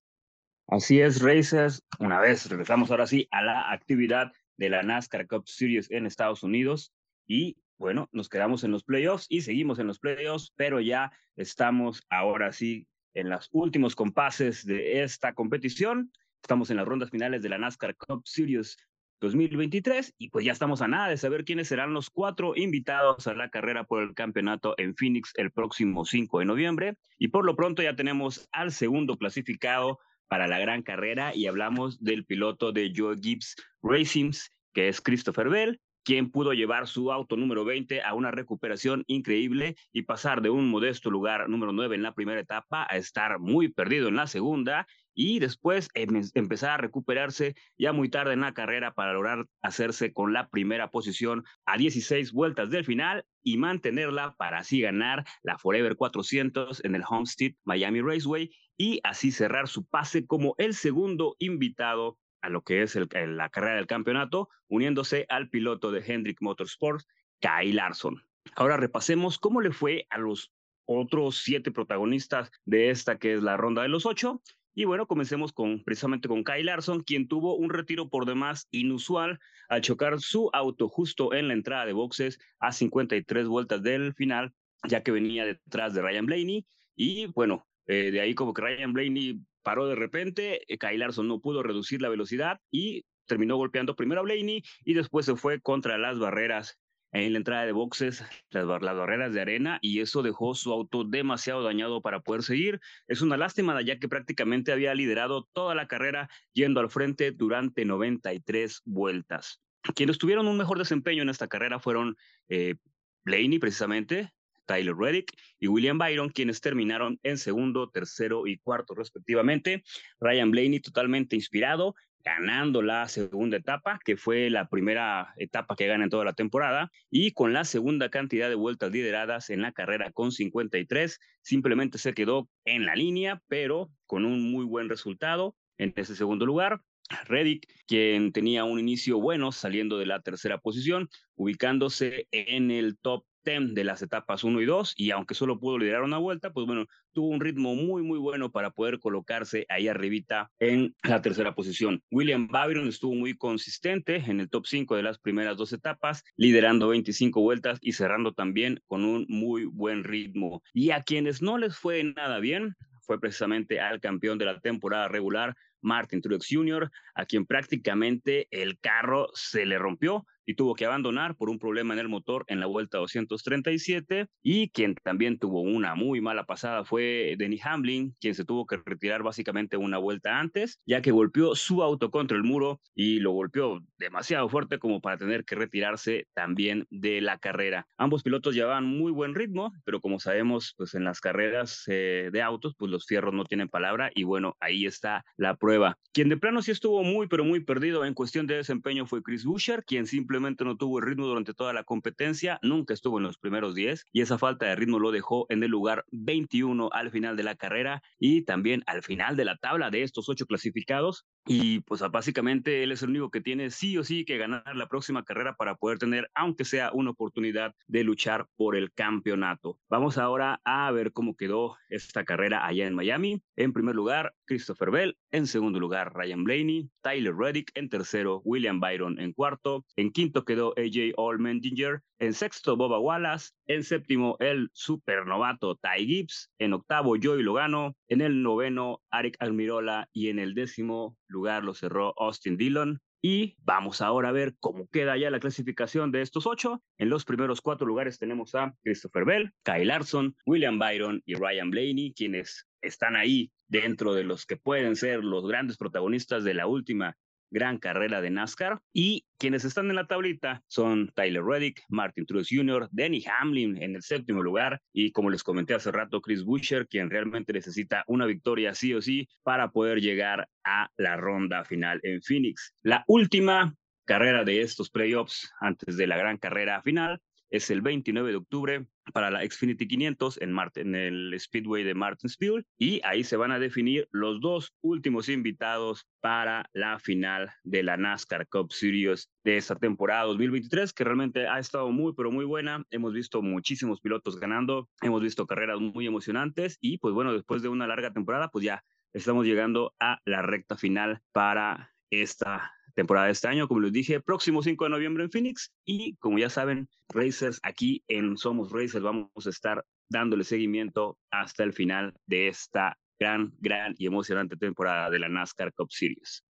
Así es, Racers. Una vez regresamos ahora sí a la actividad de la NASCAR Cup Series en Estados Unidos y bueno, nos quedamos en los playoffs y seguimos en los playoffs, pero ya estamos ahora sí en los últimos compases de esta competición. Estamos en las rondas finales de la NASCAR Cup Series 2023 y pues ya estamos a nada de saber quiénes serán los cuatro invitados a la carrera por el campeonato en Phoenix el próximo 5 de noviembre. Y por lo pronto ya tenemos al segundo clasificado para la gran carrera y hablamos del piloto de Joe Gibbs Racings que es Christopher Bell quien pudo llevar su auto número 20 a una recuperación increíble y pasar de un modesto lugar número 9 en la primera etapa a estar muy perdido en la segunda y después em, empezar a recuperarse ya muy tarde en la carrera para lograr hacerse con la primera posición a 16 vueltas del final y mantenerla para así ganar la Forever 400 en el Homestead Miami Raceway y así cerrar su pase como el segundo invitado a lo que es la carrera del campeonato, uniéndose al piloto de Hendrick Motorsports, Kyle Larson. Ahora repasemos cómo le fue a los otros siete protagonistas de esta que es la ronda de los ocho. Y bueno, comencemos con precisamente con Kyle Larson, quien tuvo un retiro por demás inusual al chocar su auto justo en la entrada de boxes a 53 vueltas del final, ya que venía detrás de Ryan Blaney. Y bueno, eh, de ahí como que Ryan Blaney paró de repente, eh, Kyle Larson no pudo reducir la velocidad y terminó golpeando primero a Blaney y después se fue contra las barreras en la entrada de boxes las, barreras de arena y eso dejó su auto demasiado dañado para poder seguir. Es una lástima ya que prácticamente había liderado toda la carrera yendo al frente durante 93 vueltas. Quienes tuvieron un mejor desempeño en esta carrera fueron eh, Blaney precisamente, Tyler Reddick y William Byron, quienes terminaron en segundo, tercero y cuarto respectivamente. Ryan Blaney totalmente inspirado, ganando la segunda etapa, que fue la primera etapa que gana en toda la temporada, y con la segunda cantidad de vueltas lideradas en la carrera con 53, simplemente se quedó en la línea, pero con un muy buen resultado en ese segundo lugar. Reddick, quien tenía un inicio bueno saliendo de la tercera posición, ubicándose en el top de las etapas 1 y 2 y aunque solo pudo liderar una vuelta, pues bueno, tuvo un ritmo muy muy bueno para poder colocarse ahí arribita en la tercera posición. William Byron estuvo muy consistente en el top 5 de las primeras dos etapas, liderando 25 vueltas y cerrando también con un muy buen ritmo. Y a quienes no les fue nada bien, fue precisamente al campeón de la temporada regular, Martin Truex Jr., a quien prácticamente el carro se le rompió y tuvo que abandonar por un problema en el motor en la vuelta 237 y quien también tuvo una muy mala pasada fue Denny Hamlin, quien se tuvo que retirar básicamente una vuelta antes, ya que golpeó su auto contra el muro y lo golpeó demasiado fuerte como para tener que retirarse también de la carrera. Ambos pilotos llevaban muy buen ritmo, pero como sabemos, pues en las carreras eh, de autos, pues los fierros no tienen palabra y bueno, ahí está la prueba. Quien de plano sí estuvo muy, pero muy perdido en cuestión de desempeño fue Chris Buescher, quien simplemente simplemente no tuvo el ritmo durante toda la competencia, nunca estuvo en los primeros 10 y esa falta de ritmo lo dejó en el lugar 21 al final de la carrera y también al final de la tabla de estos ocho clasificados. Y pues básicamente él es el único que tiene sí o sí que ganar la próxima carrera para poder tener, aunque sea una oportunidad de luchar por el campeonato. Vamos ahora a ver cómo quedó esta carrera allá en Miami. En primer lugar, Christopher Bell. En segundo lugar, Ryan Blaney. Tyler Reddick. En tercero, William Byron. En cuarto. En quinto quedó AJ Allmendinger. En sexto, Boba Wallace. En séptimo, el supernovato Ty Gibbs. En octavo, Joey Logano. En el noveno, Arik Almirola. Y en el décimo lugar lo cerró Austin Dillon. Y vamos ahora a ver cómo queda ya la clasificación de estos ocho. En los primeros cuatro lugares tenemos a Christopher Bell, Kyle Larson, William Byron y Ryan Blaney, quienes están ahí dentro de los que pueden ser los grandes protagonistas de la última gran carrera de NASCAR. Y quienes están en la tablita son Tyler Reddick, Martin Truex Jr., Denny Hamlin en el séptimo lugar y como les comenté hace rato, Chris Buescher, quien realmente necesita una victoria sí o sí para poder llegar a la ronda final en Phoenix. La última carrera de estos playoffs antes de la gran carrera final es el 29 de octubre para la Xfinity 500 en, en el Speedway de Martinsville y ahí se van a definir los dos últimos invitados para la final de la NASCAR Cup Series de esta temporada 2023 que realmente ha estado muy pero muy buena. Hemos visto muchísimos pilotos ganando, hemos visto carreras muy emocionantes y pues bueno, después de una larga temporada pues ya estamos llegando a la recta final para esta temporada de este año, como les dije, próximo 5 de noviembre en Phoenix. Y como ya saben, Racers aquí en Somos Racers vamos a estar dándole seguimiento hasta el final de esta gran, gran y emocionante temporada de la NASCAR Cup Series.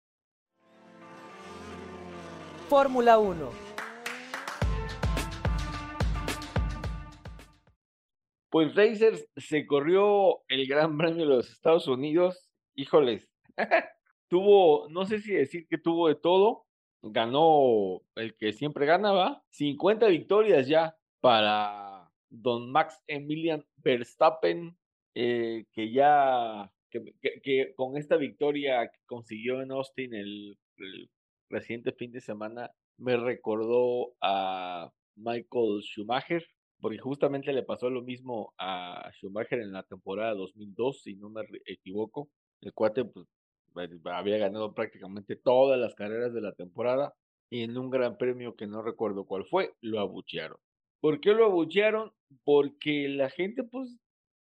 Fórmula 1. Pues Racers se corrió el Gran Premio de los Estados Unidos. Híjoles, tuvo, no sé si decir que tuvo de todo, ganó el que siempre ganaba, 50 victorias ya para don Max Emilian Verstappen, eh, que ya, que, con esta victoria que consiguió en Austin el, el reciente fin de semana, me recordó a Michael Schumacher, porque justamente le pasó lo mismo a Schumacher en la temporada 2002, si no me equivoco. El cuate pues, había ganado prácticamente todas las carreras de la temporada y en un gran premio que no recuerdo cuál fue, lo abuchearon. ¿Por qué lo abuchearon? Porque la gente, pues,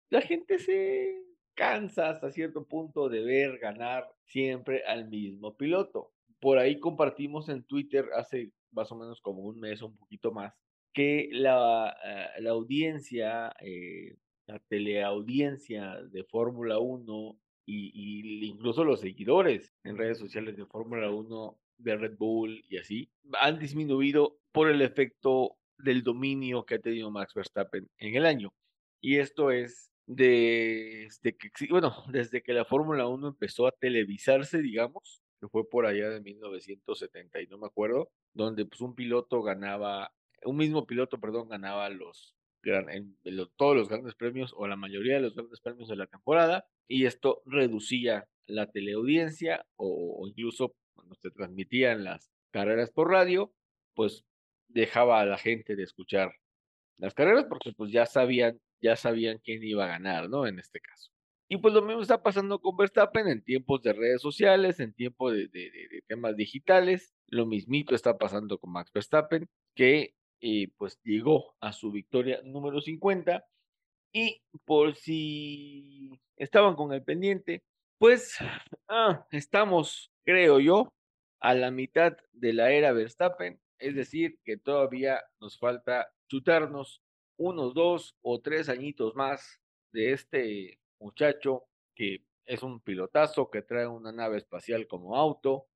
la gente se, cansa hasta cierto punto de ver ganar siempre al mismo piloto. Por ahí compartimos en Twitter hace más o menos como un mes o un poquito más que la, eh, la audiencia, eh, la teleaudiencia de Fórmula 1 y, y, incluso los seguidores en redes sociales de Fórmula 1 de Red Bull y así han disminuido por el efecto del dominio que ha tenido Max Verstappen en el año. Y esto es desde que, bueno, desde que la Fórmula 1 empezó a televisarse, digamos, que fue por allá de 1970 y no me acuerdo, donde pues un piloto ganaba, un mismo piloto, perdón, ganaba los, todos los grandes premios o la mayoría de los grandes premios de la temporada y esto reducía la teleaudiencia o, o incluso cuando se transmitían las carreras por radio, pues dejaba a la gente de escuchar las carreras porque pues ya sabían, ya sabían quién iba a ganar, ¿no? En este caso. Y pues lo mismo está pasando con Verstappen en tiempos de redes sociales, en tiempos de, de, temas digitales. Lo mismito está pasando con Max Verstappen, que eh, pues llegó a su victoria número 50. Y por si estaban con el pendiente, pues ah, estamos, creo yo, a la mitad de la era Verstappen. Es decir, que todavía nos falta chutarnos unos dos o tres añitos más de este muchacho que es un pilotazo, que trae una nave espacial como auto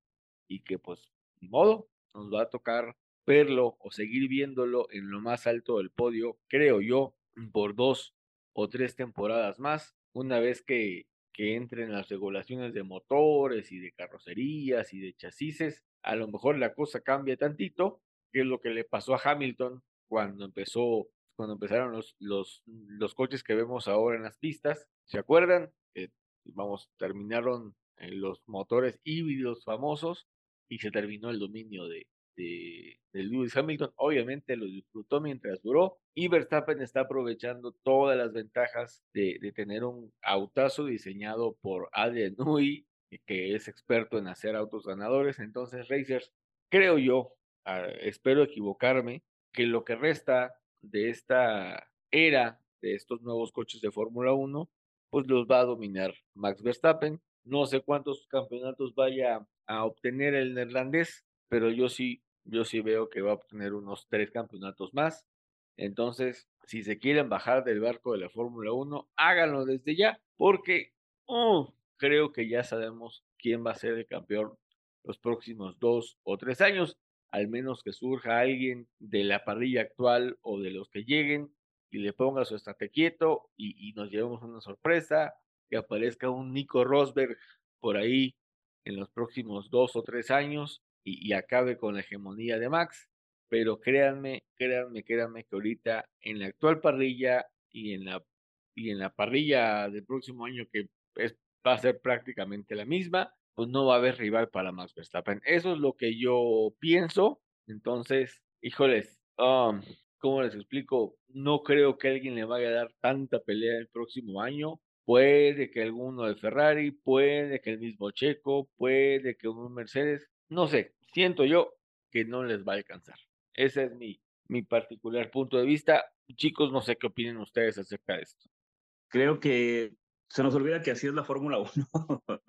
y que pues, ni modo, nos va a tocar verlo o seguir viéndolo en lo más alto del podio, creo yo, por dos o tres temporadas más, una vez que, que entren las regulaciones de motores y de carrocerías y de chasis, a lo mejor la cosa cambia tantito, que es lo que le pasó a Hamilton cuando empezó, cuando empezaron los, los, los coches que vemos ahora en las pistas. ¿Se acuerdan? que vamos, terminaron eh, los motores híbridos famosos y se terminó el dominio de, de, Lewis Hamilton. Obviamente lo disfrutó mientras duró y Verstappen está aprovechando todas las ventajas de, de tener un autazo diseñado por Adrian Newey, que es experto en hacer autos ganadores. Entonces, Racers, creo yo, ah, espero equivocarme, que lo que resta de esta era de estos nuevos coches de Fórmula 1, pues los va a dominar Max Verstappen. No sé cuántos campeonatos vaya a obtener el neerlandés, pero yo sí, yo sí veo que va a obtener unos tres campeonatos más. Entonces, si se quieren bajar del barco de la Fórmula 1, háganlo desde ya, porque oh, creo que ya sabemos quién va a ser el campeón los próximos dos o tres años al menos que surja alguien de la parrilla actual o de los que lleguen y le ponga su estate quieto y, nos llevemos una sorpresa, que aparezca un Nico Rosberg por ahí en los próximos dos o tres años y, acabe con la hegemonía de Max. Pero créanme, créanme, créanme que ahorita en la actual parrilla y en la, y en la parrilla del próximo año que va a ser prácticamente la misma, pues no va a haber rival para Max Verstappen. Eso es lo que yo pienso. Entonces, híjoles, um, ¿cómo les explico? No creo que alguien le vaya a dar tanta pelea el próximo año. Puede que alguno de Ferrari, puede que el mismo Checo, puede que un Mercedes, no sé, siento yo que no les va a alcanzar. Ese es mi, mi particular punto de vista. Chicos, no sé qué opinen ustedes acerca de esto. Creo que se nos olvida que así es la Fórmula 1.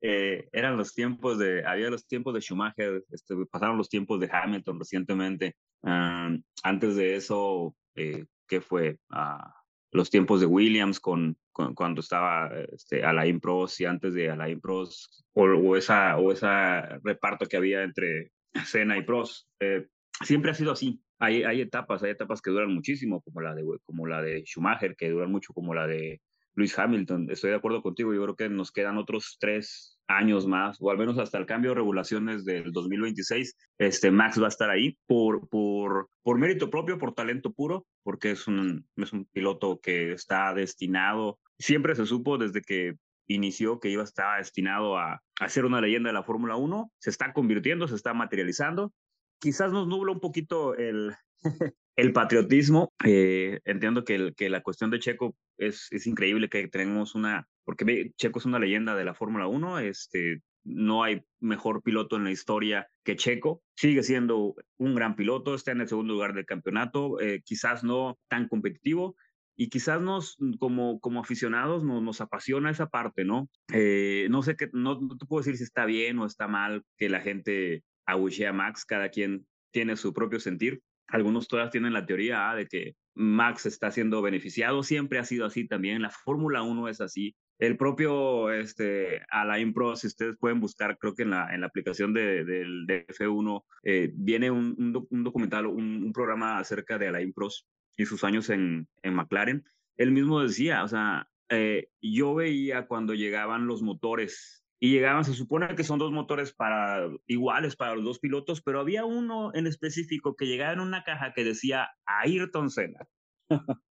eh, eran los tiempos de, había los tiempos de Schumacher, este, pasaron los tiempos de Hamilton recientemente. Antes de eso, eh, ¿qué fue? Uh, los tiempos de Williams con, con cuando estaba este, Alain Prost y antes de Alain Prost, o, o, esa, o esa reparto que había entre Senna y Prost. Eh, siempre ha sido así. Hay, hay etapas, hay etapas que duran muchísimo, como la, de, como la de Schumacher, que duran mucho, como la de Luis Hamilton. Estoy de acuerdo contigo. Yo creo que nos quedan otros tres años más, o al menos hasta el cambio de regulaciones del 2026. Este Max va a estar ahí por, por, por mérito propio, por talento puro, porque es un, es un piloto que está destinado. Siempre se supo desde que inició que iba a estar destinado a, a ser una leyenda de la Fórmula 1. Se está convirtiendo, se está materializando. Quizás nos nubla un poquito el, el patriotismo, eh, entiendo que, que, la cuestión de Checo es, es increíble que tenemos una, porque Checo es una leyenda de la Fórmula 1, este, no hay mejor piloto en la historia que Checo, sigue siendo un gran piloto, está en el segundo lugar del campeonato, eh, quizás no tan competitivo, y quizás nos, como, como aficionados, nos, nos apasiona esa parte, ¿no? Eh, no sé qué, no, no, te puedo decir si está bien o está mal que la gente abuchee a Max, cada quien tiene su propio sentir. Algunos todavía tienen la teoría ¿ah? de que Max está siendo beneficiado, siempre ha sido así también, la Fórmula 1 es así. El propio este, Alain Pro, si ustedes pueden buscar, creo que en la, en la aplicación de, del de, F1 eh, viene un, un, documental, un, un, programa acerca de Alain Prost y sus años en, en McLaren. Él mismo decía, o sea, eh, yo veía cuando llegaban los motores y llegaban, se supone que son dos motores para iguales para los dos pilotos, pero había uno en específico que llegaba en una caja que decía Ayrton Senna.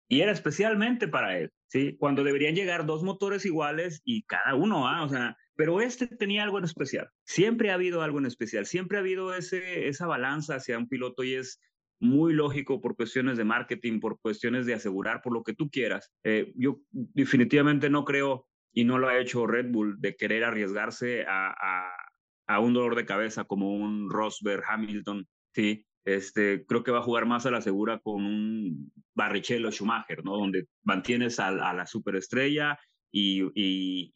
y era especialmente para él, ¿sí? Cuando deberían llegar dos motores iguales y cada uno, ¿ah? O sea, pero este tenía algo en especial. Siempre ha habido algo en especial, siempre ha habido ese, esa balanza hacia un piloto y es muy lógico por cuestiones de marketing, por cuestiones de asegurar, por lo que tú quieras. Eh, yo definitivamente no creo, y no lo ha hecho Red Bull, de querer arriesgarse a, a, a un dolor de cabeza como un Rosberg Hamilton, ¿sí? Este, creo que va a jugar más a la segura con un Barrichello Schumacher, ¿no? Donde mantienes a, a la superestrella y, y,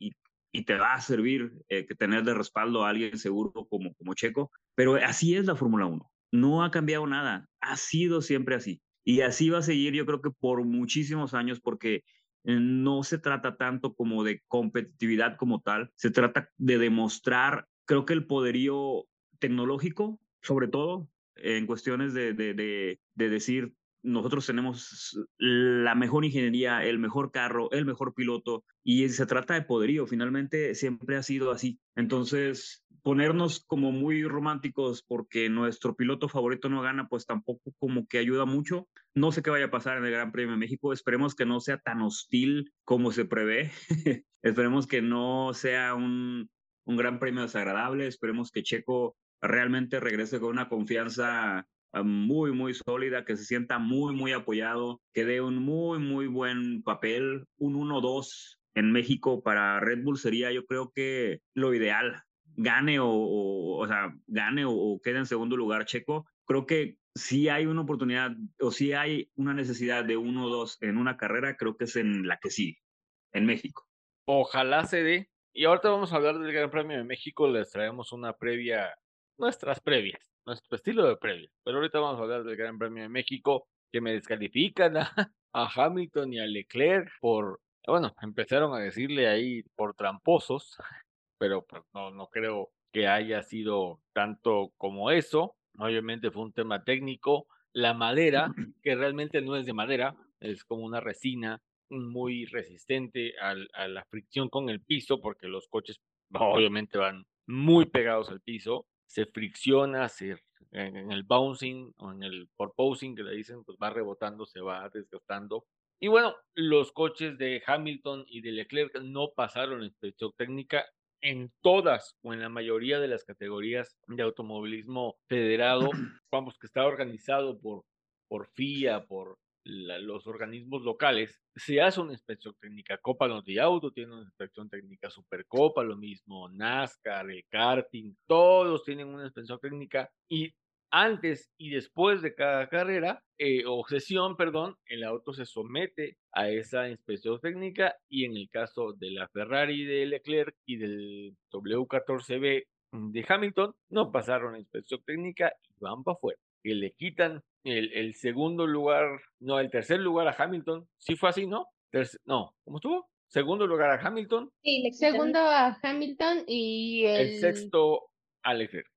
y, te va a servir eh, que tener de respaldo a alguien seguro como, como Checo. Pero así es la Fórmula 1. No ha cambiado nada. Ha sido siempre así. Y así va a seguir, yo creo que por muchísimos años, porque no se trata tanto como de competitividad como tal, se trata de demostrar, creo que el poderío tecnológico, sobre todo, en cuestiones de, de, de, de, decir, nosotros tenemos la mejor ingeniería, el mejor carro, el mejor piloto, y se trata de poderío, finalmente siempre ha sido así. Entonces, ponernos como muy románticos porque nuestro piloto favorito no gana, pues tampoco como que ayuda mucho. No sé qué vaya a pasar en el Gran Premio de México, esperemos que no sea tan hostil como se prevé, esperemos que no sea un, un gran premio desagradable, esperemos que Checo realmente regrese con una confianza ah, muy, muy sólida, que se sienta muy, muy apoyado, que dé un muy, muy buen papel. Un 1-2 en México para Red Bull sería, yo creo que lo ideal. Gane o, o, o sea, gane o, o, quede en segundo lugar Checo. Creo que si hay una oportunidad o si hay una necesidad de 1-2 en una carrera, creo que es en la que sí, en México. Ojalá se dé. Y ahorita vamos a hablar del Gran Premio de México. Les traemos una previa nuestras previas, nuestro estilo de previa. Pero ahorita vamos a hablar del Gran Premio de México, que me descalifican a Hamilton y a Leclerc por, bueno, empezaron a decirle ahí por tramposos, pero pues, no, no creo que haya sido tanto como eso. Obviamente fue un tema técnico. La madera, que realmente no es de madera, es como una resina muy resistente a la fricción con el piso, porque los coches obviamente van muy pegados al piso se fricciona, se, en el bouncing o en el porposing que le dicen, pues va rebotando, se va desgastando. Y bueno, los coches de Hamilton y de Leclerc no pasaron la inspección técnica en todas o en la mayoría de las categorías de automovilismo federado, vamos, que está organizado por, por FIA, por la, los organismos locales, se hace una inspección técnica. Copa de Auto tiene una inspección técnica, Supercopa lo mismo, NASCAR, el karting, todos tienen una inspección técnica y antes y después de cada carrera eh, o sesión, perdón, el auto se somete a esa inspección técnica y en el caso de la Ferrari de Leclerc y del W14B de Hamilton, no pasaron la inspección técnica y van para afuera. Que le quitan el, el, segundo lugar, no, el tercer lugar a Hamilton. Sí fue así, ¿no? No, ¿cómo estuvo? Segundo lugar a Hamilton. Sí, el segundo a Hamilton y el, el sexto a Leclerc.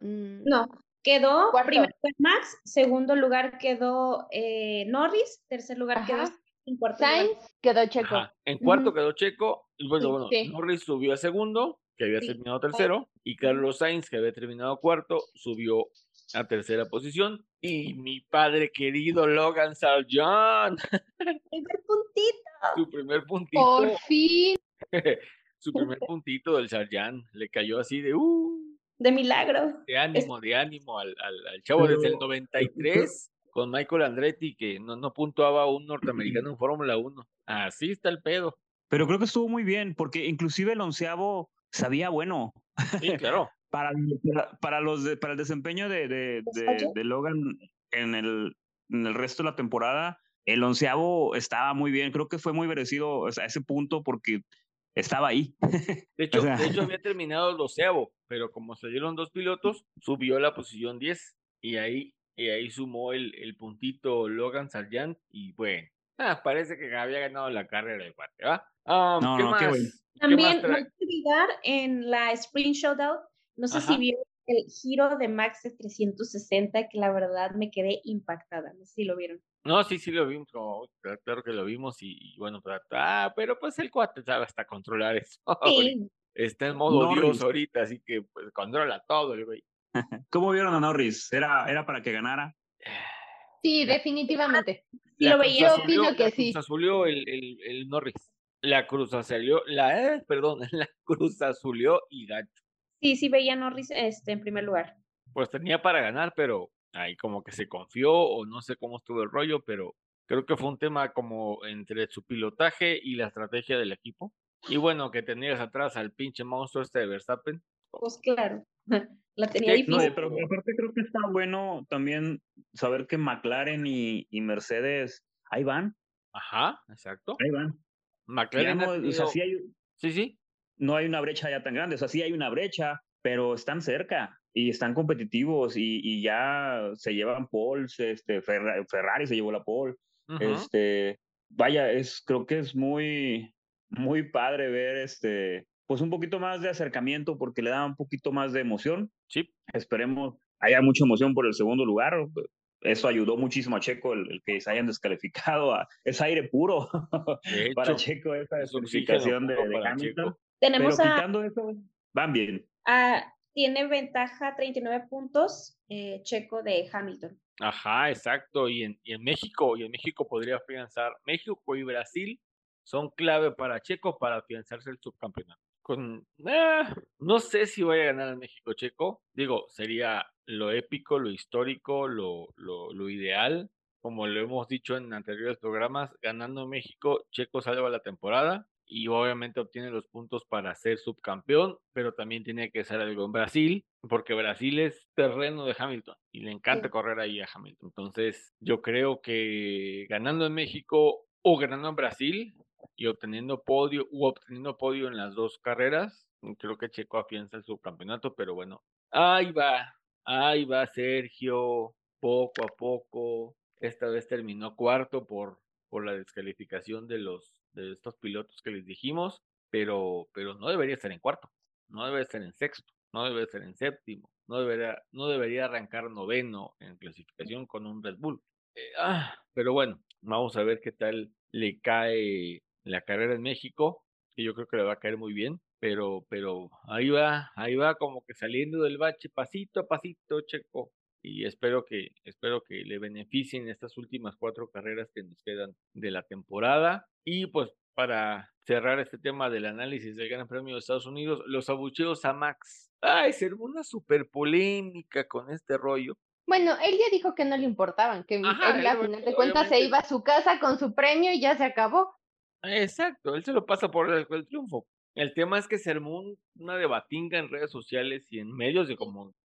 Mm. No, quedó Cuarto. primero Max, segundo lugar quedó eh, Norris, tercer lugar Ajá. quedó en cuarto Sainz lugar. quedó Checo. Ajá. En cuarto uh -huh. quedó Checo. Y bueno, sí, bueno, sí. Norris subió a segundo, que había sí. terminado tercero, y Carlos Sainz, que había terminado cuarto, subió a tercera posición. Y mi padre querido Logan Sargent. primer puntito. Su primer puntito. Por fin. Su primer puntito del Sargent. Le cayó así de uh. De milagro. De ánimo, es... de ánimo al, al, al chavo Pero... desde el 93 con Michael Andretti que no, no puntuaba un norteamericano en Fórmula 1. Así está el pedo. Pero creo que estuvo muy bien, porque inclusive el onceavo sabía bueno. Sí, claro. para, para, para, los de, para el desempeño de, de, de, de Logan en el, en el resto de la temporada, el onceavo estaba muy bien, creo que fue muy merecido a ese punto porque estaba ahí. De hecho, de hecho había terminado el doceavo, pero como salieron dos pilotos, subió a la posición 10 y ahí, y ahí sumó el, el puntito Logan Sargent y bueno, ah, parece que había ganado la carrera de cuate, ¿va? Um, no, ¿qué no, más? qué bueno. También, no hay que olvidar en la Sprint Showdown, no sé Ajá. si vieron el giro de Max de 360, que la verdad me quedé impactada, no sé si lo vieron. No, sí, sí lo vimos, como, claro, que lo vimos y, y bueno, pero, ah, pero pues el cuate sabe hasta controlar eso. Sí, Está en modo Dios ahorita, así que pues controla todo el güey. ¿Cómo vieron a Norris? ¿Era, era para que ganara? Sí, definitivamente. sí La lo veía. Yo opino que la sí. Cruz Azulió el, el, el Norris. La Cruz Azulió, la, eh, perdón, la Cruz Azulió y Gacho. Sí, sí veía a Norris este, en primer lugar. Pues tenía para ganar, pero ahí como que se confió o no sé cómo estuvo el rollo, pero creo que fue un tema como entre su pilotaje y la estrategia del equipo. Y bueno, que tenías atrás al pinche monstruo este de Verstappen. Pues claro, la tenía Sí, No, difícil. pero aparte creo que está bueno también saber que McLaren y, y Mercedes, ahí van, Ajá, exacto. ahí van. McLaren o sea, sí hay, Sí, sí. no hay una brecha ya tan grande, o sea, sí hay una brecha, pero están cerca y están competitivos y, y ya se llevan poles, este, Ferra- Ferrari se llevó la pole, ujú. este, vaya, es, creo que es muy, muy padre ver este, pues un poquito más de acercamiento porque le da un poquito más de emoción. Sí. Esperemos haya mucha emoción por el segundo lugar. Eso ayudó muchísimo a Checo el, el que se hayan descalificado. A, es aire puro De para hecho, Checo esa descalificación de, de para Hamilton. Checo. Pero Tenemos a, quitando eso, van bien. a- tiene ventaja 39 puntos eh, Checo de Hamilton. Ajá, exacto. Y en, y en México, y en México podría afianzar, México y Brasil son clave para Checo para afianzarse el subcampeonato. Con, ah, no sé si vaya a ganar el México Checo. Digo, sería lo épico, lo histórico, lo, lo, lo ideal. Como lo hemos dicho en anteriores programas, ganando México, Checo salva la temporada y obviamente obtiene los puntos para ser subcampeón, pero también tiene que hacer algo en Brasil, porque Brasil es terreno de Hamilton y le encanta Sí. correr ahí a Hamilton. Entonces, yo creo que ganando en México o ganando en Brasil y obteniendo podio u obteniendo podio en las dos carreras, creo que Checo afianza el subcampeonato, pero bueno, ahí va, ahí va Sergio, poco a poco. Esta vez terminó cuarto por, por la descalificación de los de estos pilotos que les dijimos, pero, pero no debería estar en cuarto, no debería estar en sexto, no debería estar en séptimo, no debería, no debería arrancar noveno en clasificación con un Red Bull. Eh, ah, pero bueno, vamos a ver qué tal le cae la carrera en México, que yo creo que le va a caer muy bien, pero, pero ahí va, ahí va como que saliendo del bache, pasito a pasito, Checo, y espero que, espero que le beneficien estas últimas cuatro carreras que nos quedan de la temporada. Y pues para cerrar este tema del análisis del Gran Premio de Estados Unidos, los abucheos a Max. Ay, se una super polémica con este rollo. Bueno, él ya dijo que no le importaban, que Ajá, él a final de cuentas se iba a su casa con su premio y ya se acabó. Exacto, él se lo pasa por el, el triunfo. El tema es que se armó un- una debatinga en redes sociales y en medios de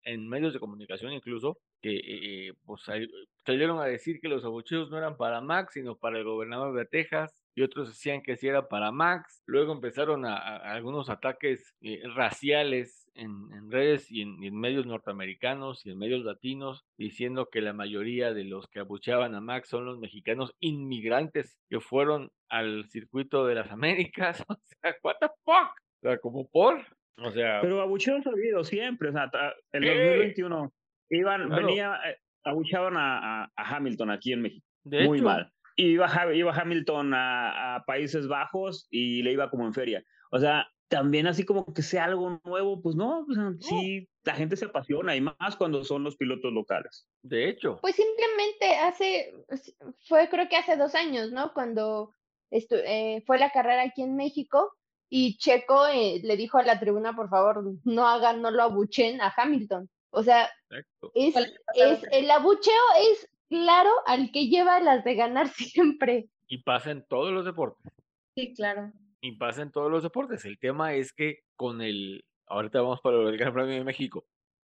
en medios de comunicación incluso, que eh, eh, pues sal- salieron a decir que los abucheos no eran para Max, sino para el gobernador de Texas, y otros decían que sí era para Max. Luego empezaron a, algunos ataques eh, raciales en, en redes y en, y en medios norteamericanos y en medios latinos, diciendo que la mayoría de los que abucheaban a Max son los mexicanos inmigrantes que fueron al circuito de las Américas. O sea, what the fuck? O sea, como por. O sea, Pero abucheos ha habido siempre, o sea, el Sí. 2021 iban, Claro. venía, eh, abucheaban a, a- a Hamilton aquí en México, de muy hecho, mal. Y iba, iba Hamilton a, a Países Bajos y le iba como en feria. O sea, también así como que sea algo nuevo, pues no, pues, sí, la gente se apasiona y más cuando son los pilotos locales. de hecho. Pues simplemente hace, fue creo que hace dos años, ¿no? Cuando estu- eh, fue la carrera aquí en México y Checo eh, le dijo a la tribuna, por favor, no hagan, no lo abuchen a Hamilton. O sea, Exacto. es, es, el abucheo es claro al que lleva las de ganar siempre. Y pasa en todos los deportes. Sí, claro. Y pasa en todos los deportes. El tema es que con el. Ahorita vamos para el Gran Premio de México.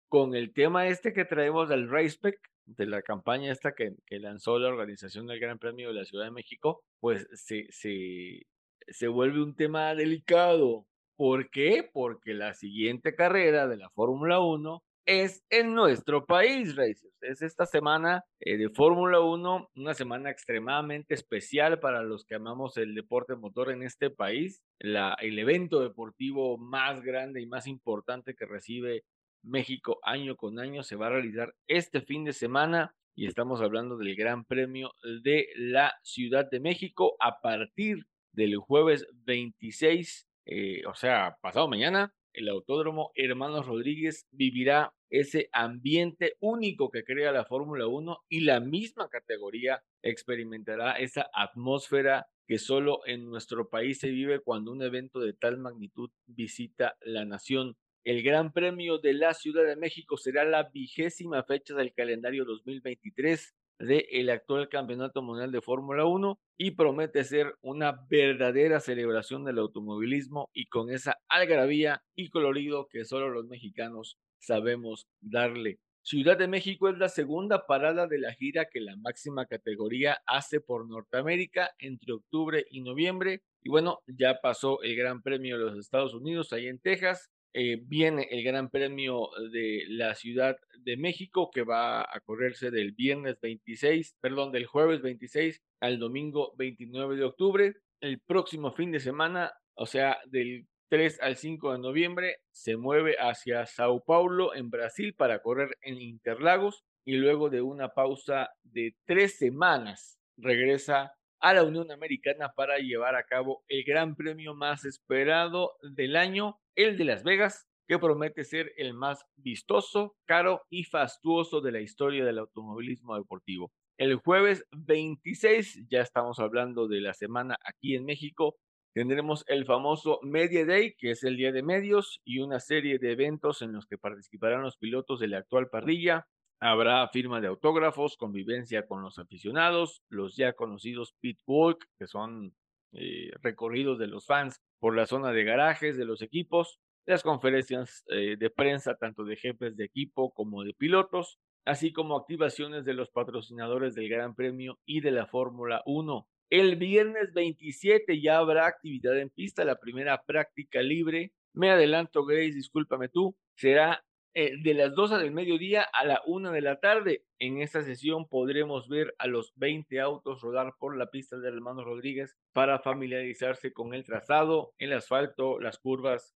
Con el tema este que traemos del Raceback, de la campaña esta que, que lanzó la organización del Gran Premio de la Ciudad de México, pues se, se, se vuelve un tema delicado. ¿Por qué? Porque la siguiente carrera de la Fórmula 1 es en nuestro país, Racers. Es esta semana eh, de Fórmula 1, una semana extremadamente especial para los que amamos el deporte motor en este país, la, el evento deportivo más grande y más importante que recibe México año con año se va a realizar este fin de semana y estamos hablando del Gran Premio de la Ciudad de México a partir del jueves 26, eh, o sea, pasado mañana, el Autódromo Hermanos Rodríguez vivirá ese ambiente único que crea la Fórmula 1 y la misma categoría experimentará esa atmósfera que solo en nuestro país se vive cuando un evento de tal magnitud visita la nación. El Gran Premio de la Ciudad de México será la vigésima fecha del calendario 2023 del actual Campeonato Mundial de Fórmula 1 y promete ser una verdadera celebración del automovilismo y con esa algarabía y colorido que solo los mexicanos sabemos darle. Ciudad de México es la segunda parada de la gira que la máxima categoría hace por Norteamérica entre octubre y noviembre. Y bueno, ya pasó el Gran Premio de los Estados Unidos ahí en Texas. Eh, viene el Gran Premio de la Ciudad de México que va a correrse del viernes 26, perdón, del jueves 26 al domingo 29 de octubre. El próximo fin de semana, o sea, del 3 al 5 de noviembre, se mueve hacia Sao Paulo, en Brasil, para correr en Interlagos y luego de una pausa de tres semanas regresa a la Unión Americana para llevar a cabo el gran premio más esperado del año, el de Las Vegas, que promete ser el más vistoso, caro y fastuoso de la historia del automovilismo deportivo. El jueves 26, ya estamos hablando de la semana aquí en México, tendremos el famoso Media Day, que es el día de medios, y una serie de eventos en los que participarán los pilotos de la actual parrilla, Habrá firma de autógrafos, convivencia con los aficionados, los ya conocidos pit walk, que son eh, recorridos de los fans por la zona de garajes de los equipos, las conferencias eh, de prensa tanto de jefes de equipo como de pilotos, así como activaciones de los patrocinadores del Gran Premio y de la Fórmula 1. El viernes 27 ya habrá actividad en pista, la primera práctica libre. Me adelanto, Grace, discúlpame tú, será eh, de las 12 del mediodía a la 1 de la tarde. En esta sesión podremos ver a los 20 autos rodar por la pista del hermano Rodríguez para familiarizarse con el trazado, el asfalto, las curvas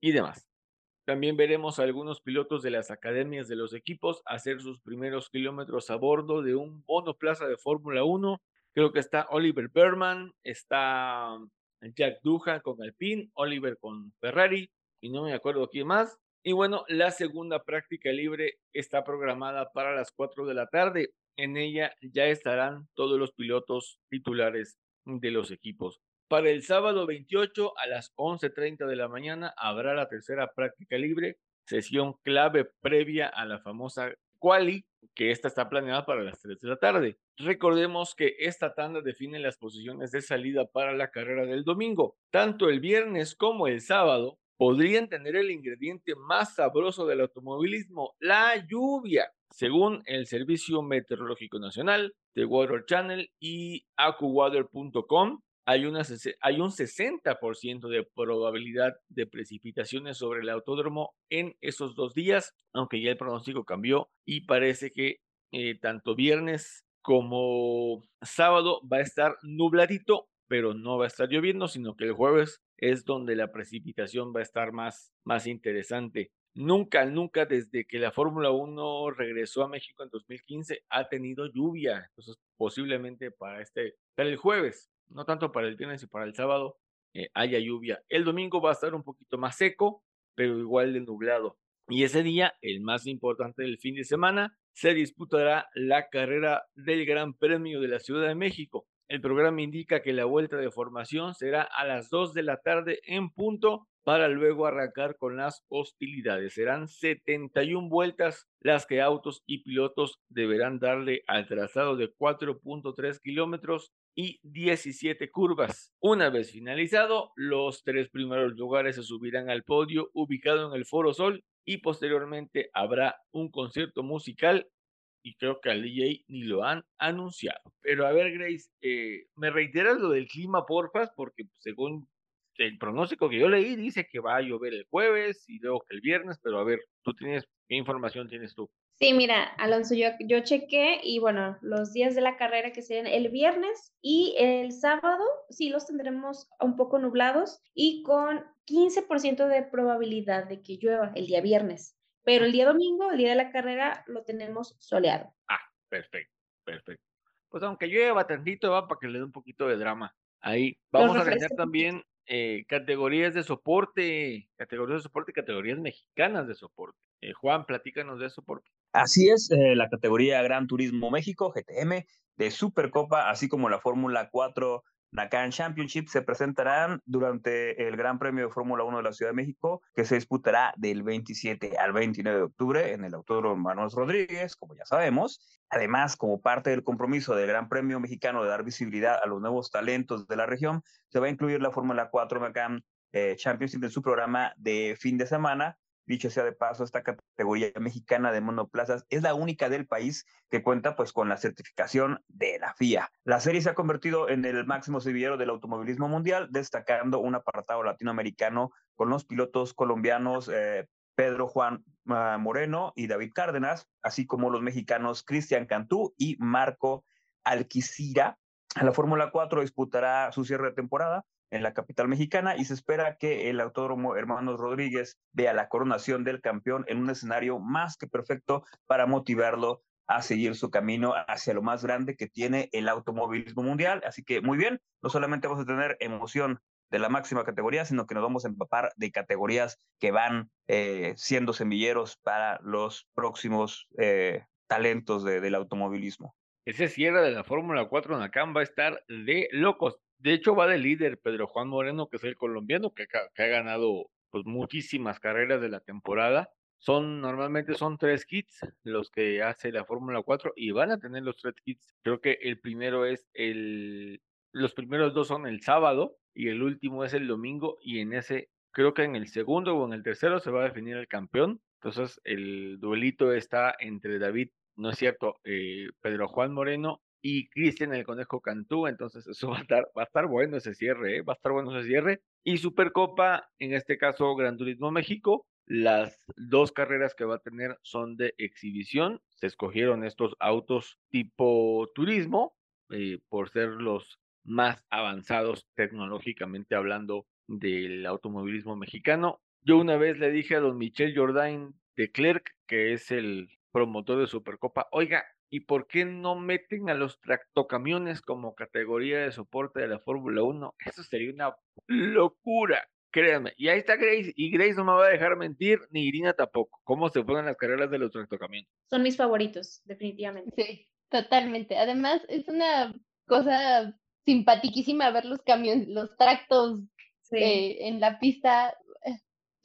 y demás. También veremos a algunos pilotos de las academias de los equipos hacer sus primeros kilómetros a bordo de un monoplaza de Fórmula 1. Creo que está Oliver Berman, está Jack Duja con Alpine, Oliver con Ferrari y no me acuerdo quién más. Y bueno, la segunda práctica libre está programada para las 4 de la tarde. En ella ya estarán todos los pilotos titulares de los equipos. Para el sábado 28 a las 11.30 de la mañana habrá la tercera práctica libre, sesión clave previa a la famosa quali, que esta está planeada para las 3 de la tarde. Recordemos que esta tanda define las posiciones de salida para la carrera del domingo. Tanto el viernes como el sábado podrían tener el ingrediente más sabroso del automovilismo, la lluvia. Según el Servicio Meteorológico Nacional, The Water Channel y AcuWater.com, hay, un 60% de probabilidad de precipitaciones sobre el autódromo en esos dos días, aunque ya el pronóstico cambió y parece que eh, tanto viernes como sábado va a estar nubladito, pero no va a estar lloviendo, sino que el jueves es donde la precipitación va a estar más, más interesante. Nunca, nunca desde que la Fórmula 1 regresó a México en 2015 ha tenido lluvia. Entonces, posiblemente para este, para el jueves, no tanto para el viernes y para el sábado, eh, haya lluvia. El domingo va a estar un poquito más seco, pero igual de nublado. Y ese día, el más importante del fin de semana, se disputará la carrera del Gran Premio de la Ciudad de México. El programa indica que la vuelta de formación será a las 2 de la tarde en punto para luego arrancar con las hostilidades. Serán 71 vueltas las que autos y pilotos deberán darle al trazado de 4.3 kilómetros y 17 curvas. Una vez finalizado, los tres primeros lugares se subirán al podio ubicado en el Foro Sol y posteriormente habrá un concierto musical y creo que al DJ ni lo han anunciado. Pero a ver, Grace, eh, ¿me reiteras lo del clima, porfas? Porque pues, según el pronóstico que yo leí, dice que va a llover el jueves y luego que el viernes, pero a ver, tú tienes, ¿qué información tienes tú? Sí, mira, Alonso, yo, yo chequé y bueno, los días de la carrera que serían el viernes y el sábado, sí los tendremos un poco nublados y con 15% de probabilidad de que llueva el día viernes. Pero el día domingo, el día de la carrera, lo tenemos soleado. Ah, perfecto, perfecto. Pues aunque llueva tantito, va para que le dé un poquito de drama. Ahí vamos a tener también eh, categorías de soporte, categorías de soporte y categorías mexicanas de soporte. Eh, Juan, platícanos de soporte. Así es, eh, la categoría Gran Turismo México, GTM, de Supercopa, así como la Fórmula 4 Nakan Championship se presentarán durante el Gran Premio de Fórmula 1 de la Ciudad de México, que se disputará del 27 al 29 de octubre en el Autódromo Manuel Rodríguez, como ya sabemos. Además, como parte del compromiso del Gran Premio Mexicano de dar visibilidad a los nuevos talentos de la región, se va a incluir la Fórmula 4 Nakan eh, Championship en su programa de fin de semana Dicho sea de paso, esta categoría mexicana de monoplazas es la única del país que cuenta pues con la certificación de la FIA. La serie se ha convertido en el máximo semillero del automovilismo mundial, destacando un apartado latinoamericano con los pilotos colombianos eh, Pedro Juan ah, Moreno y David Cárdenas, así como los mexicanos Cristian Cantú y Marco Alquicira. La Fórmula 4 disputará su cierre de temporada en la capital mexicana y se espera que el Autódromo Hermanos Rodríguez vea la coronación del campeón en un escenario más que perfecto para motivarlo a seguir su camino hacia lo más grande que tiene el automovilismo mundial. Así que muy bien, no solamente vamos a tener emoción de la máxima categoría, sino que nos vamos a empapar de categorías que van eh, siendo semilleros para los próximos eh, talentos del automovilismo. Ese cierre de la Fórmula 4 en Acam va a estar de locos. De hecho, va de líder Pedro Juan Moreno, que es el colombiano que, que ha ganado pues, muchísimas carreras de la temporada. Son, normalmente son tres kits los que hace la Fórmula 4 y van a tener los tres kits. Creo que el primero es el, los primeros dos son el sábado y el último es el domingo y en ese, creo que en el segundo o en el tercero se va a definir el campeón. Entonces el duelito está entre David, no es cierto, eh, Pedro Juan Moreno y Cristian el Conejo Cantú, entonces eso va a estar, va a estar bueno ese cierre, ¿eh? va a estar bueno ese cierre. Y Supercopa, en este caso Gran Turismo México, las dos carreras que va a tener son de exhibición. Se escogieron estos autos tipo turismo eh, por ser los más avanzados tecnológicamente hablando del automovilismo mexicano. Yo una vez le dije a don Michel Jordain de Clerc, que es el promotor de Supercopa, oiga, ¿Y por qué no meten a los tractocamiones como categoría de soporte de la Fórmula 1? Eso sería una locura, créanme. Y ahí está Grace, y Grace no me va a dejar mentir, ni Irina tampoco. ¿Cómo se ponen las carreras de los tractocamiones? Son mis favoritos, definitivamente. Sí, totalmente. Además, es una cosa simpaticísima ver los camiones, los tractos eh, en la pista.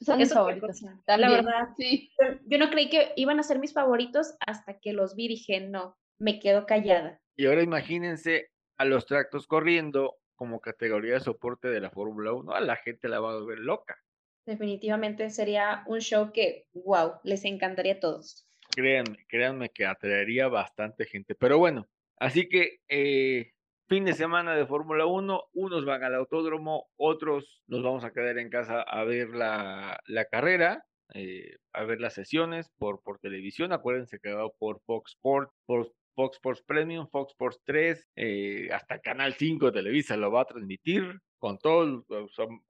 Son mis favoritos. La verdad, sí. Yo no creí que iban a ser mis favoritos hasta que los vi. Dije, no, me quedo callada. Y ahora imagínense a los tractos corriendo como categoría de soporte de la Fórmula 1. A la gente la va a ver loca. Definitivamente sería un show que, wow, les encantaría a todos. Créanme, créanme que atraería bastante gente. Pero bueno, así que eh, fin de semana de Fórmula 1, unos van al autódromo, otros nos vamos a quedar en casa a ver la, la carrera, eh, a ver las sesiones por, por televisión. Acuérdense que va por Fox Sports, por Fox Sports Premium, Fox Sports 3, eh, hasta Canal 5 de Televisa lo va a transmitir con todo,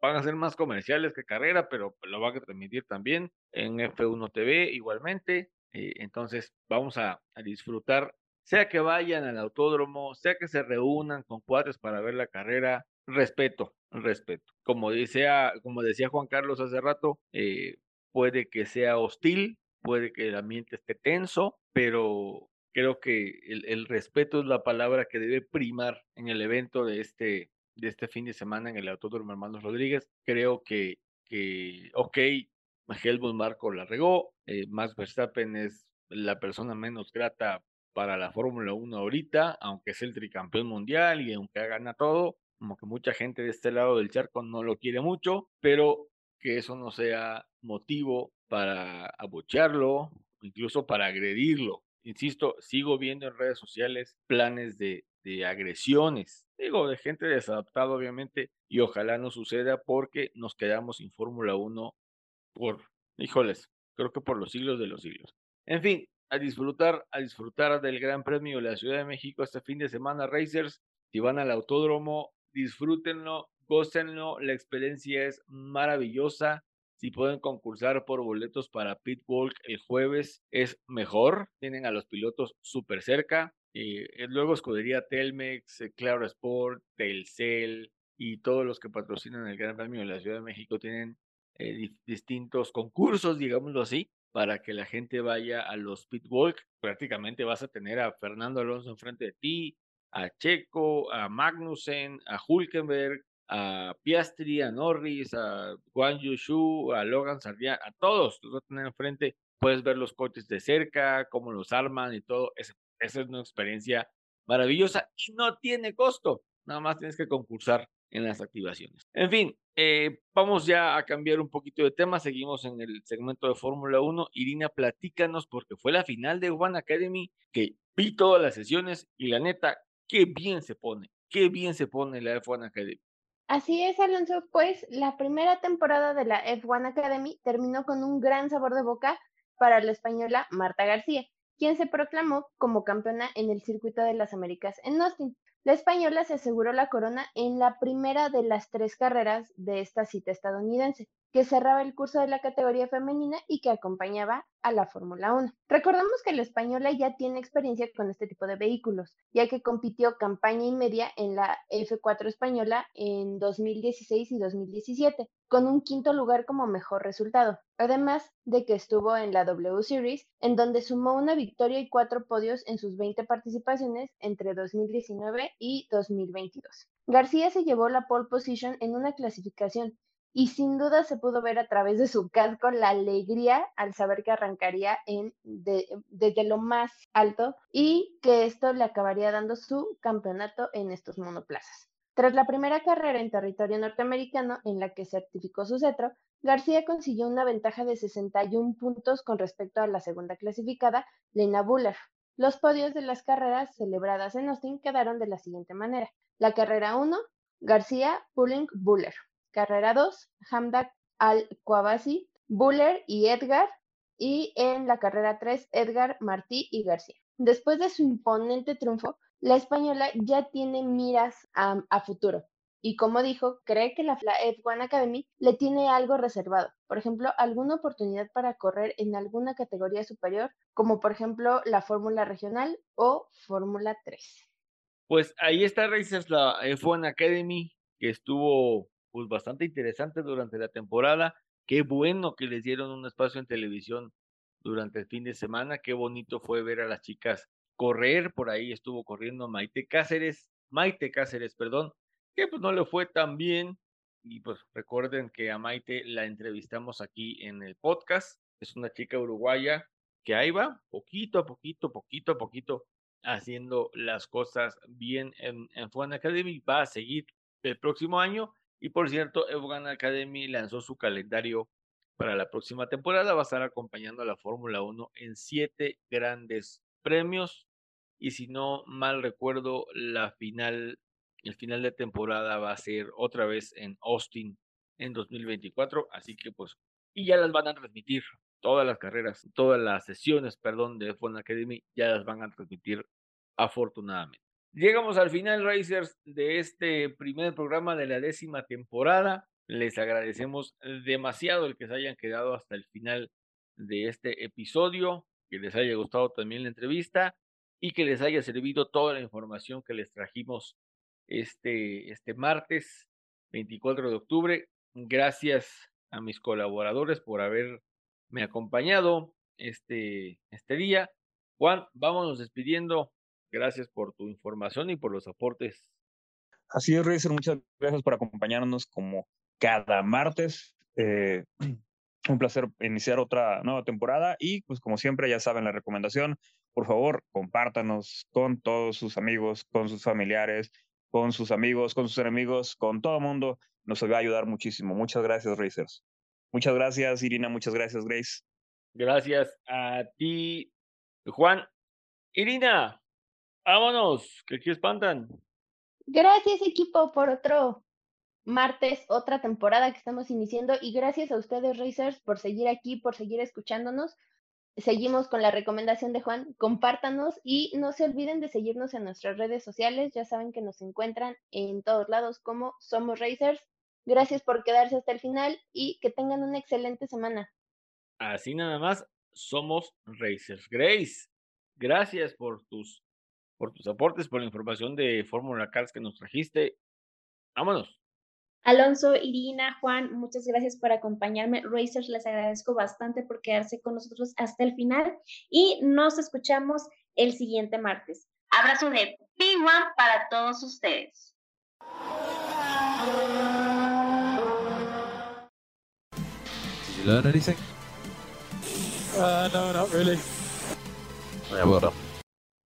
van a ser más comerciales que carrera, pero lo va a transmitir también en F1 TV igualmente. Eh, entonces vamos a disfrutar sea que vayan al autódromo, sea que se reúnan con cuates para ver la carrera, respeto, respeto. Como decía, como decía Juan Carlos hace rato, eh, puede que sea hostil, puede que el ambiente esté tenso, pero creo que el, respeto es la palabra que debe primar en el evento de este, de este fin de semana en el Autódromo Hermanos Rodríguez. Creo que, que ok, Helmut Marco la regó, eh, Max Verstappen es la persona menos grata para la Fórmula 1 ahorita, aunque es el tricampeón mundial y aunque gana todo, como que mucha gente de este lado del charco no lo quiere mucho, pero que eso no sea motivo para abuchearlo, incluso para agredirlo. insisto, sigo viendo en redes sociales planes de, de agresiones, digo, de gente desadaptada, obviamente, y ojalá no suceda porque nos quedamos sin Fórmula 1 por, híjoles, creo que por los siglos de los siglos. En fin, a disfrutar, a disfrutar del Gran Premio de la Ciudad de México este fin de semana, Racers. Si van al autódromo, disfrútenlo, gócenlo, la experiencia es maravillosa. Si pueden concursar por boletos para Pitwalk el jueves, es mejor. Tienen a los pilotos súper cerca. Y eh, luego escudería Telmex, eh, Claro Sport, Telcel y todos los que patrocinan el Gran Premio de la Ciudad de México tienen eh, distintos concursos, digámoslo así, para que la gente vaya a los pitwalk. Prácticamente vas a tener a Fernando Alonso enfrente de ti, a Checo, a Magnussen, a Hulkenberg, a Piastri, a Norris, a Juan Yushu, a Logan Sardian, a todos los vas a tener enfrente. Puedes ver los coches de cerca, cómo los arman y todo. esa es una experiencia maravillosa y no tiene costo. Nada más tienes que concursar en las activaciones. En fin, eh, vamos ya a cambiar un poquito de tema. Seguimos en el segmento de Fórmula 1. Irina, platícanos porque fue la final de One Academy que vi todas las sesiones y la neta, qué bien se pone, qué bien se pone la F1 Academy. Así es, Alonso, pues la primera temporada de la F1 Academy terminó con un gran sabor de boca para la española Marta García, quien se proclamó como campeona en el Circuito de las Américas en Austin. La española se aseguró la corona en la primera de las tres carreras de esta cita estadounidense, que cerraba el curso de la categoría femenina y que acompañaba a la Fórmula 1. Recordamos que la española ya tiene experiencia con este tipo de vehículos, ya que compitió campaña y media en la F4 española en 2016 y 2017, con un quinto lugar como mejor resultado, además de que estuvo en la W Series, en donde sumó una victoria y cuatro podios en sus 20 participaciones entre 2019 y 2022. García se llevó la pole position en una clasificación y sin duda se pudo ver a través de su casco la alegría al saber que arrancaría desde lo más alto y que esto le acabaría dando su campeonato en estos monoplazas. Tras la primera carrera en territorio norteamericano en la que certificó su cetro, García consiguió una ventaja de 61 puntos con respecto a la segunda clasificada, Lena Buller. Los podios de las carreras celebradas en Austin quedaron de la siguiente manera. La carrera 1, García, Pulling, Buller. Carrera 2, Hamdak Al-Kwabasi, Buller y Edgar. Y en la carrera 3, Edgar, Martí y García. Después de su imponente triunfo, la española ya tiene miras a, futuro. Y como dijo, cree que la F1 Academy le tiene algo reservado. Por ejemplo, alguna oportunidad para correr en alguna categoría superior, como por ejemplo la Fórmula Regional o Fórmula 3. Pues ahí está Races la F1 Academy, que estuvo pues bastante interesante durante la temporada. Qué bueno que les dieron un espacio en televisión durante el fin de semana. Qué bonito fue ver a las chicas correr. Por ahí estuvo corriendo Maite Cáceres, Maite Cáceres, perdón, que pues no le fue tan bien. Y pues recuerden que a Maite la entrevistamos aquí en el podcast. Es una chica uruguaya que ahí va, poquito a poquito, poquito a poquito, haciendo las cosas bien en, en Academy. Va a seguir el próximo año y por cierto, Evogan Academy lanzó su calendario para la próxima temporada. Va a estar acompañando a la Fórmula 1 en siete grandes premios. Y si no mal recuerdo, la final, el final de temporada va a ser otra vez en Austin en 2024. Así que pues, y ya las van a transmitir. Todas las carreras, todas las sesiones, perdón, de F1 Academy ya las van a transmitir afortunadamente. Llegamos al final, Racers, de este primer programa de la décima temporada. Les agradecemos demasiado el que se hayan quedado hasta el final de este episodio, que les haya gustado también la entrevista y que les haya servido toda la información que les trajimos este, este martes 24 de octubre. Gracias a mis colaboradores por haberme acompañado este, este día. Juan, vámonos despidiendo. Gracias por tu información y por los aportes. Así es, Racer, muchas gracias por acompañarnos como cada martes. Eh, un placer iniciar otra nueva temporada y pues como siempre ya saben la recomendación, por favor compártanos con todos sus amigos, con sus familiares, con sus amigos, con sus enemigos, con todo el mundo. Nos va a ayudar muchísimo. Muchas gracias, Racers. Muchas gracias, Irina. Muchas gracias, Grace. Gracias a ti, Juan. Irina, vámonos, que aquí espantan. Gracias equipo por otro martes, otra temporada que estamos iniciando y gracias a ustedes Racers por seguir aquí, por seguir escuchándonos. Seguimos con la recomendación de Juan, compártanos y no se olviden de seguirnos en nuestras redes sociales, ya saben que nos encuentran en todos lados como Somos Racers. Gracias por quedarse hasta el final y que tengan una excelente semana. Así nada más, somos Racers. Grace, gracias por tus, por tus aportes, por la información de Fórmula Cars que nos trajiste. Vámonos. Alonso, Irina, Juan, muchas gracias por acompañarme. Racers, les agradezco bastante por quedarse con nosotros hasta el final y nos escuchamos el siguiente martes. Abrazo de P1 para todos ustedes. Did you learn anything? Uh, no, not really. Yeah, well done.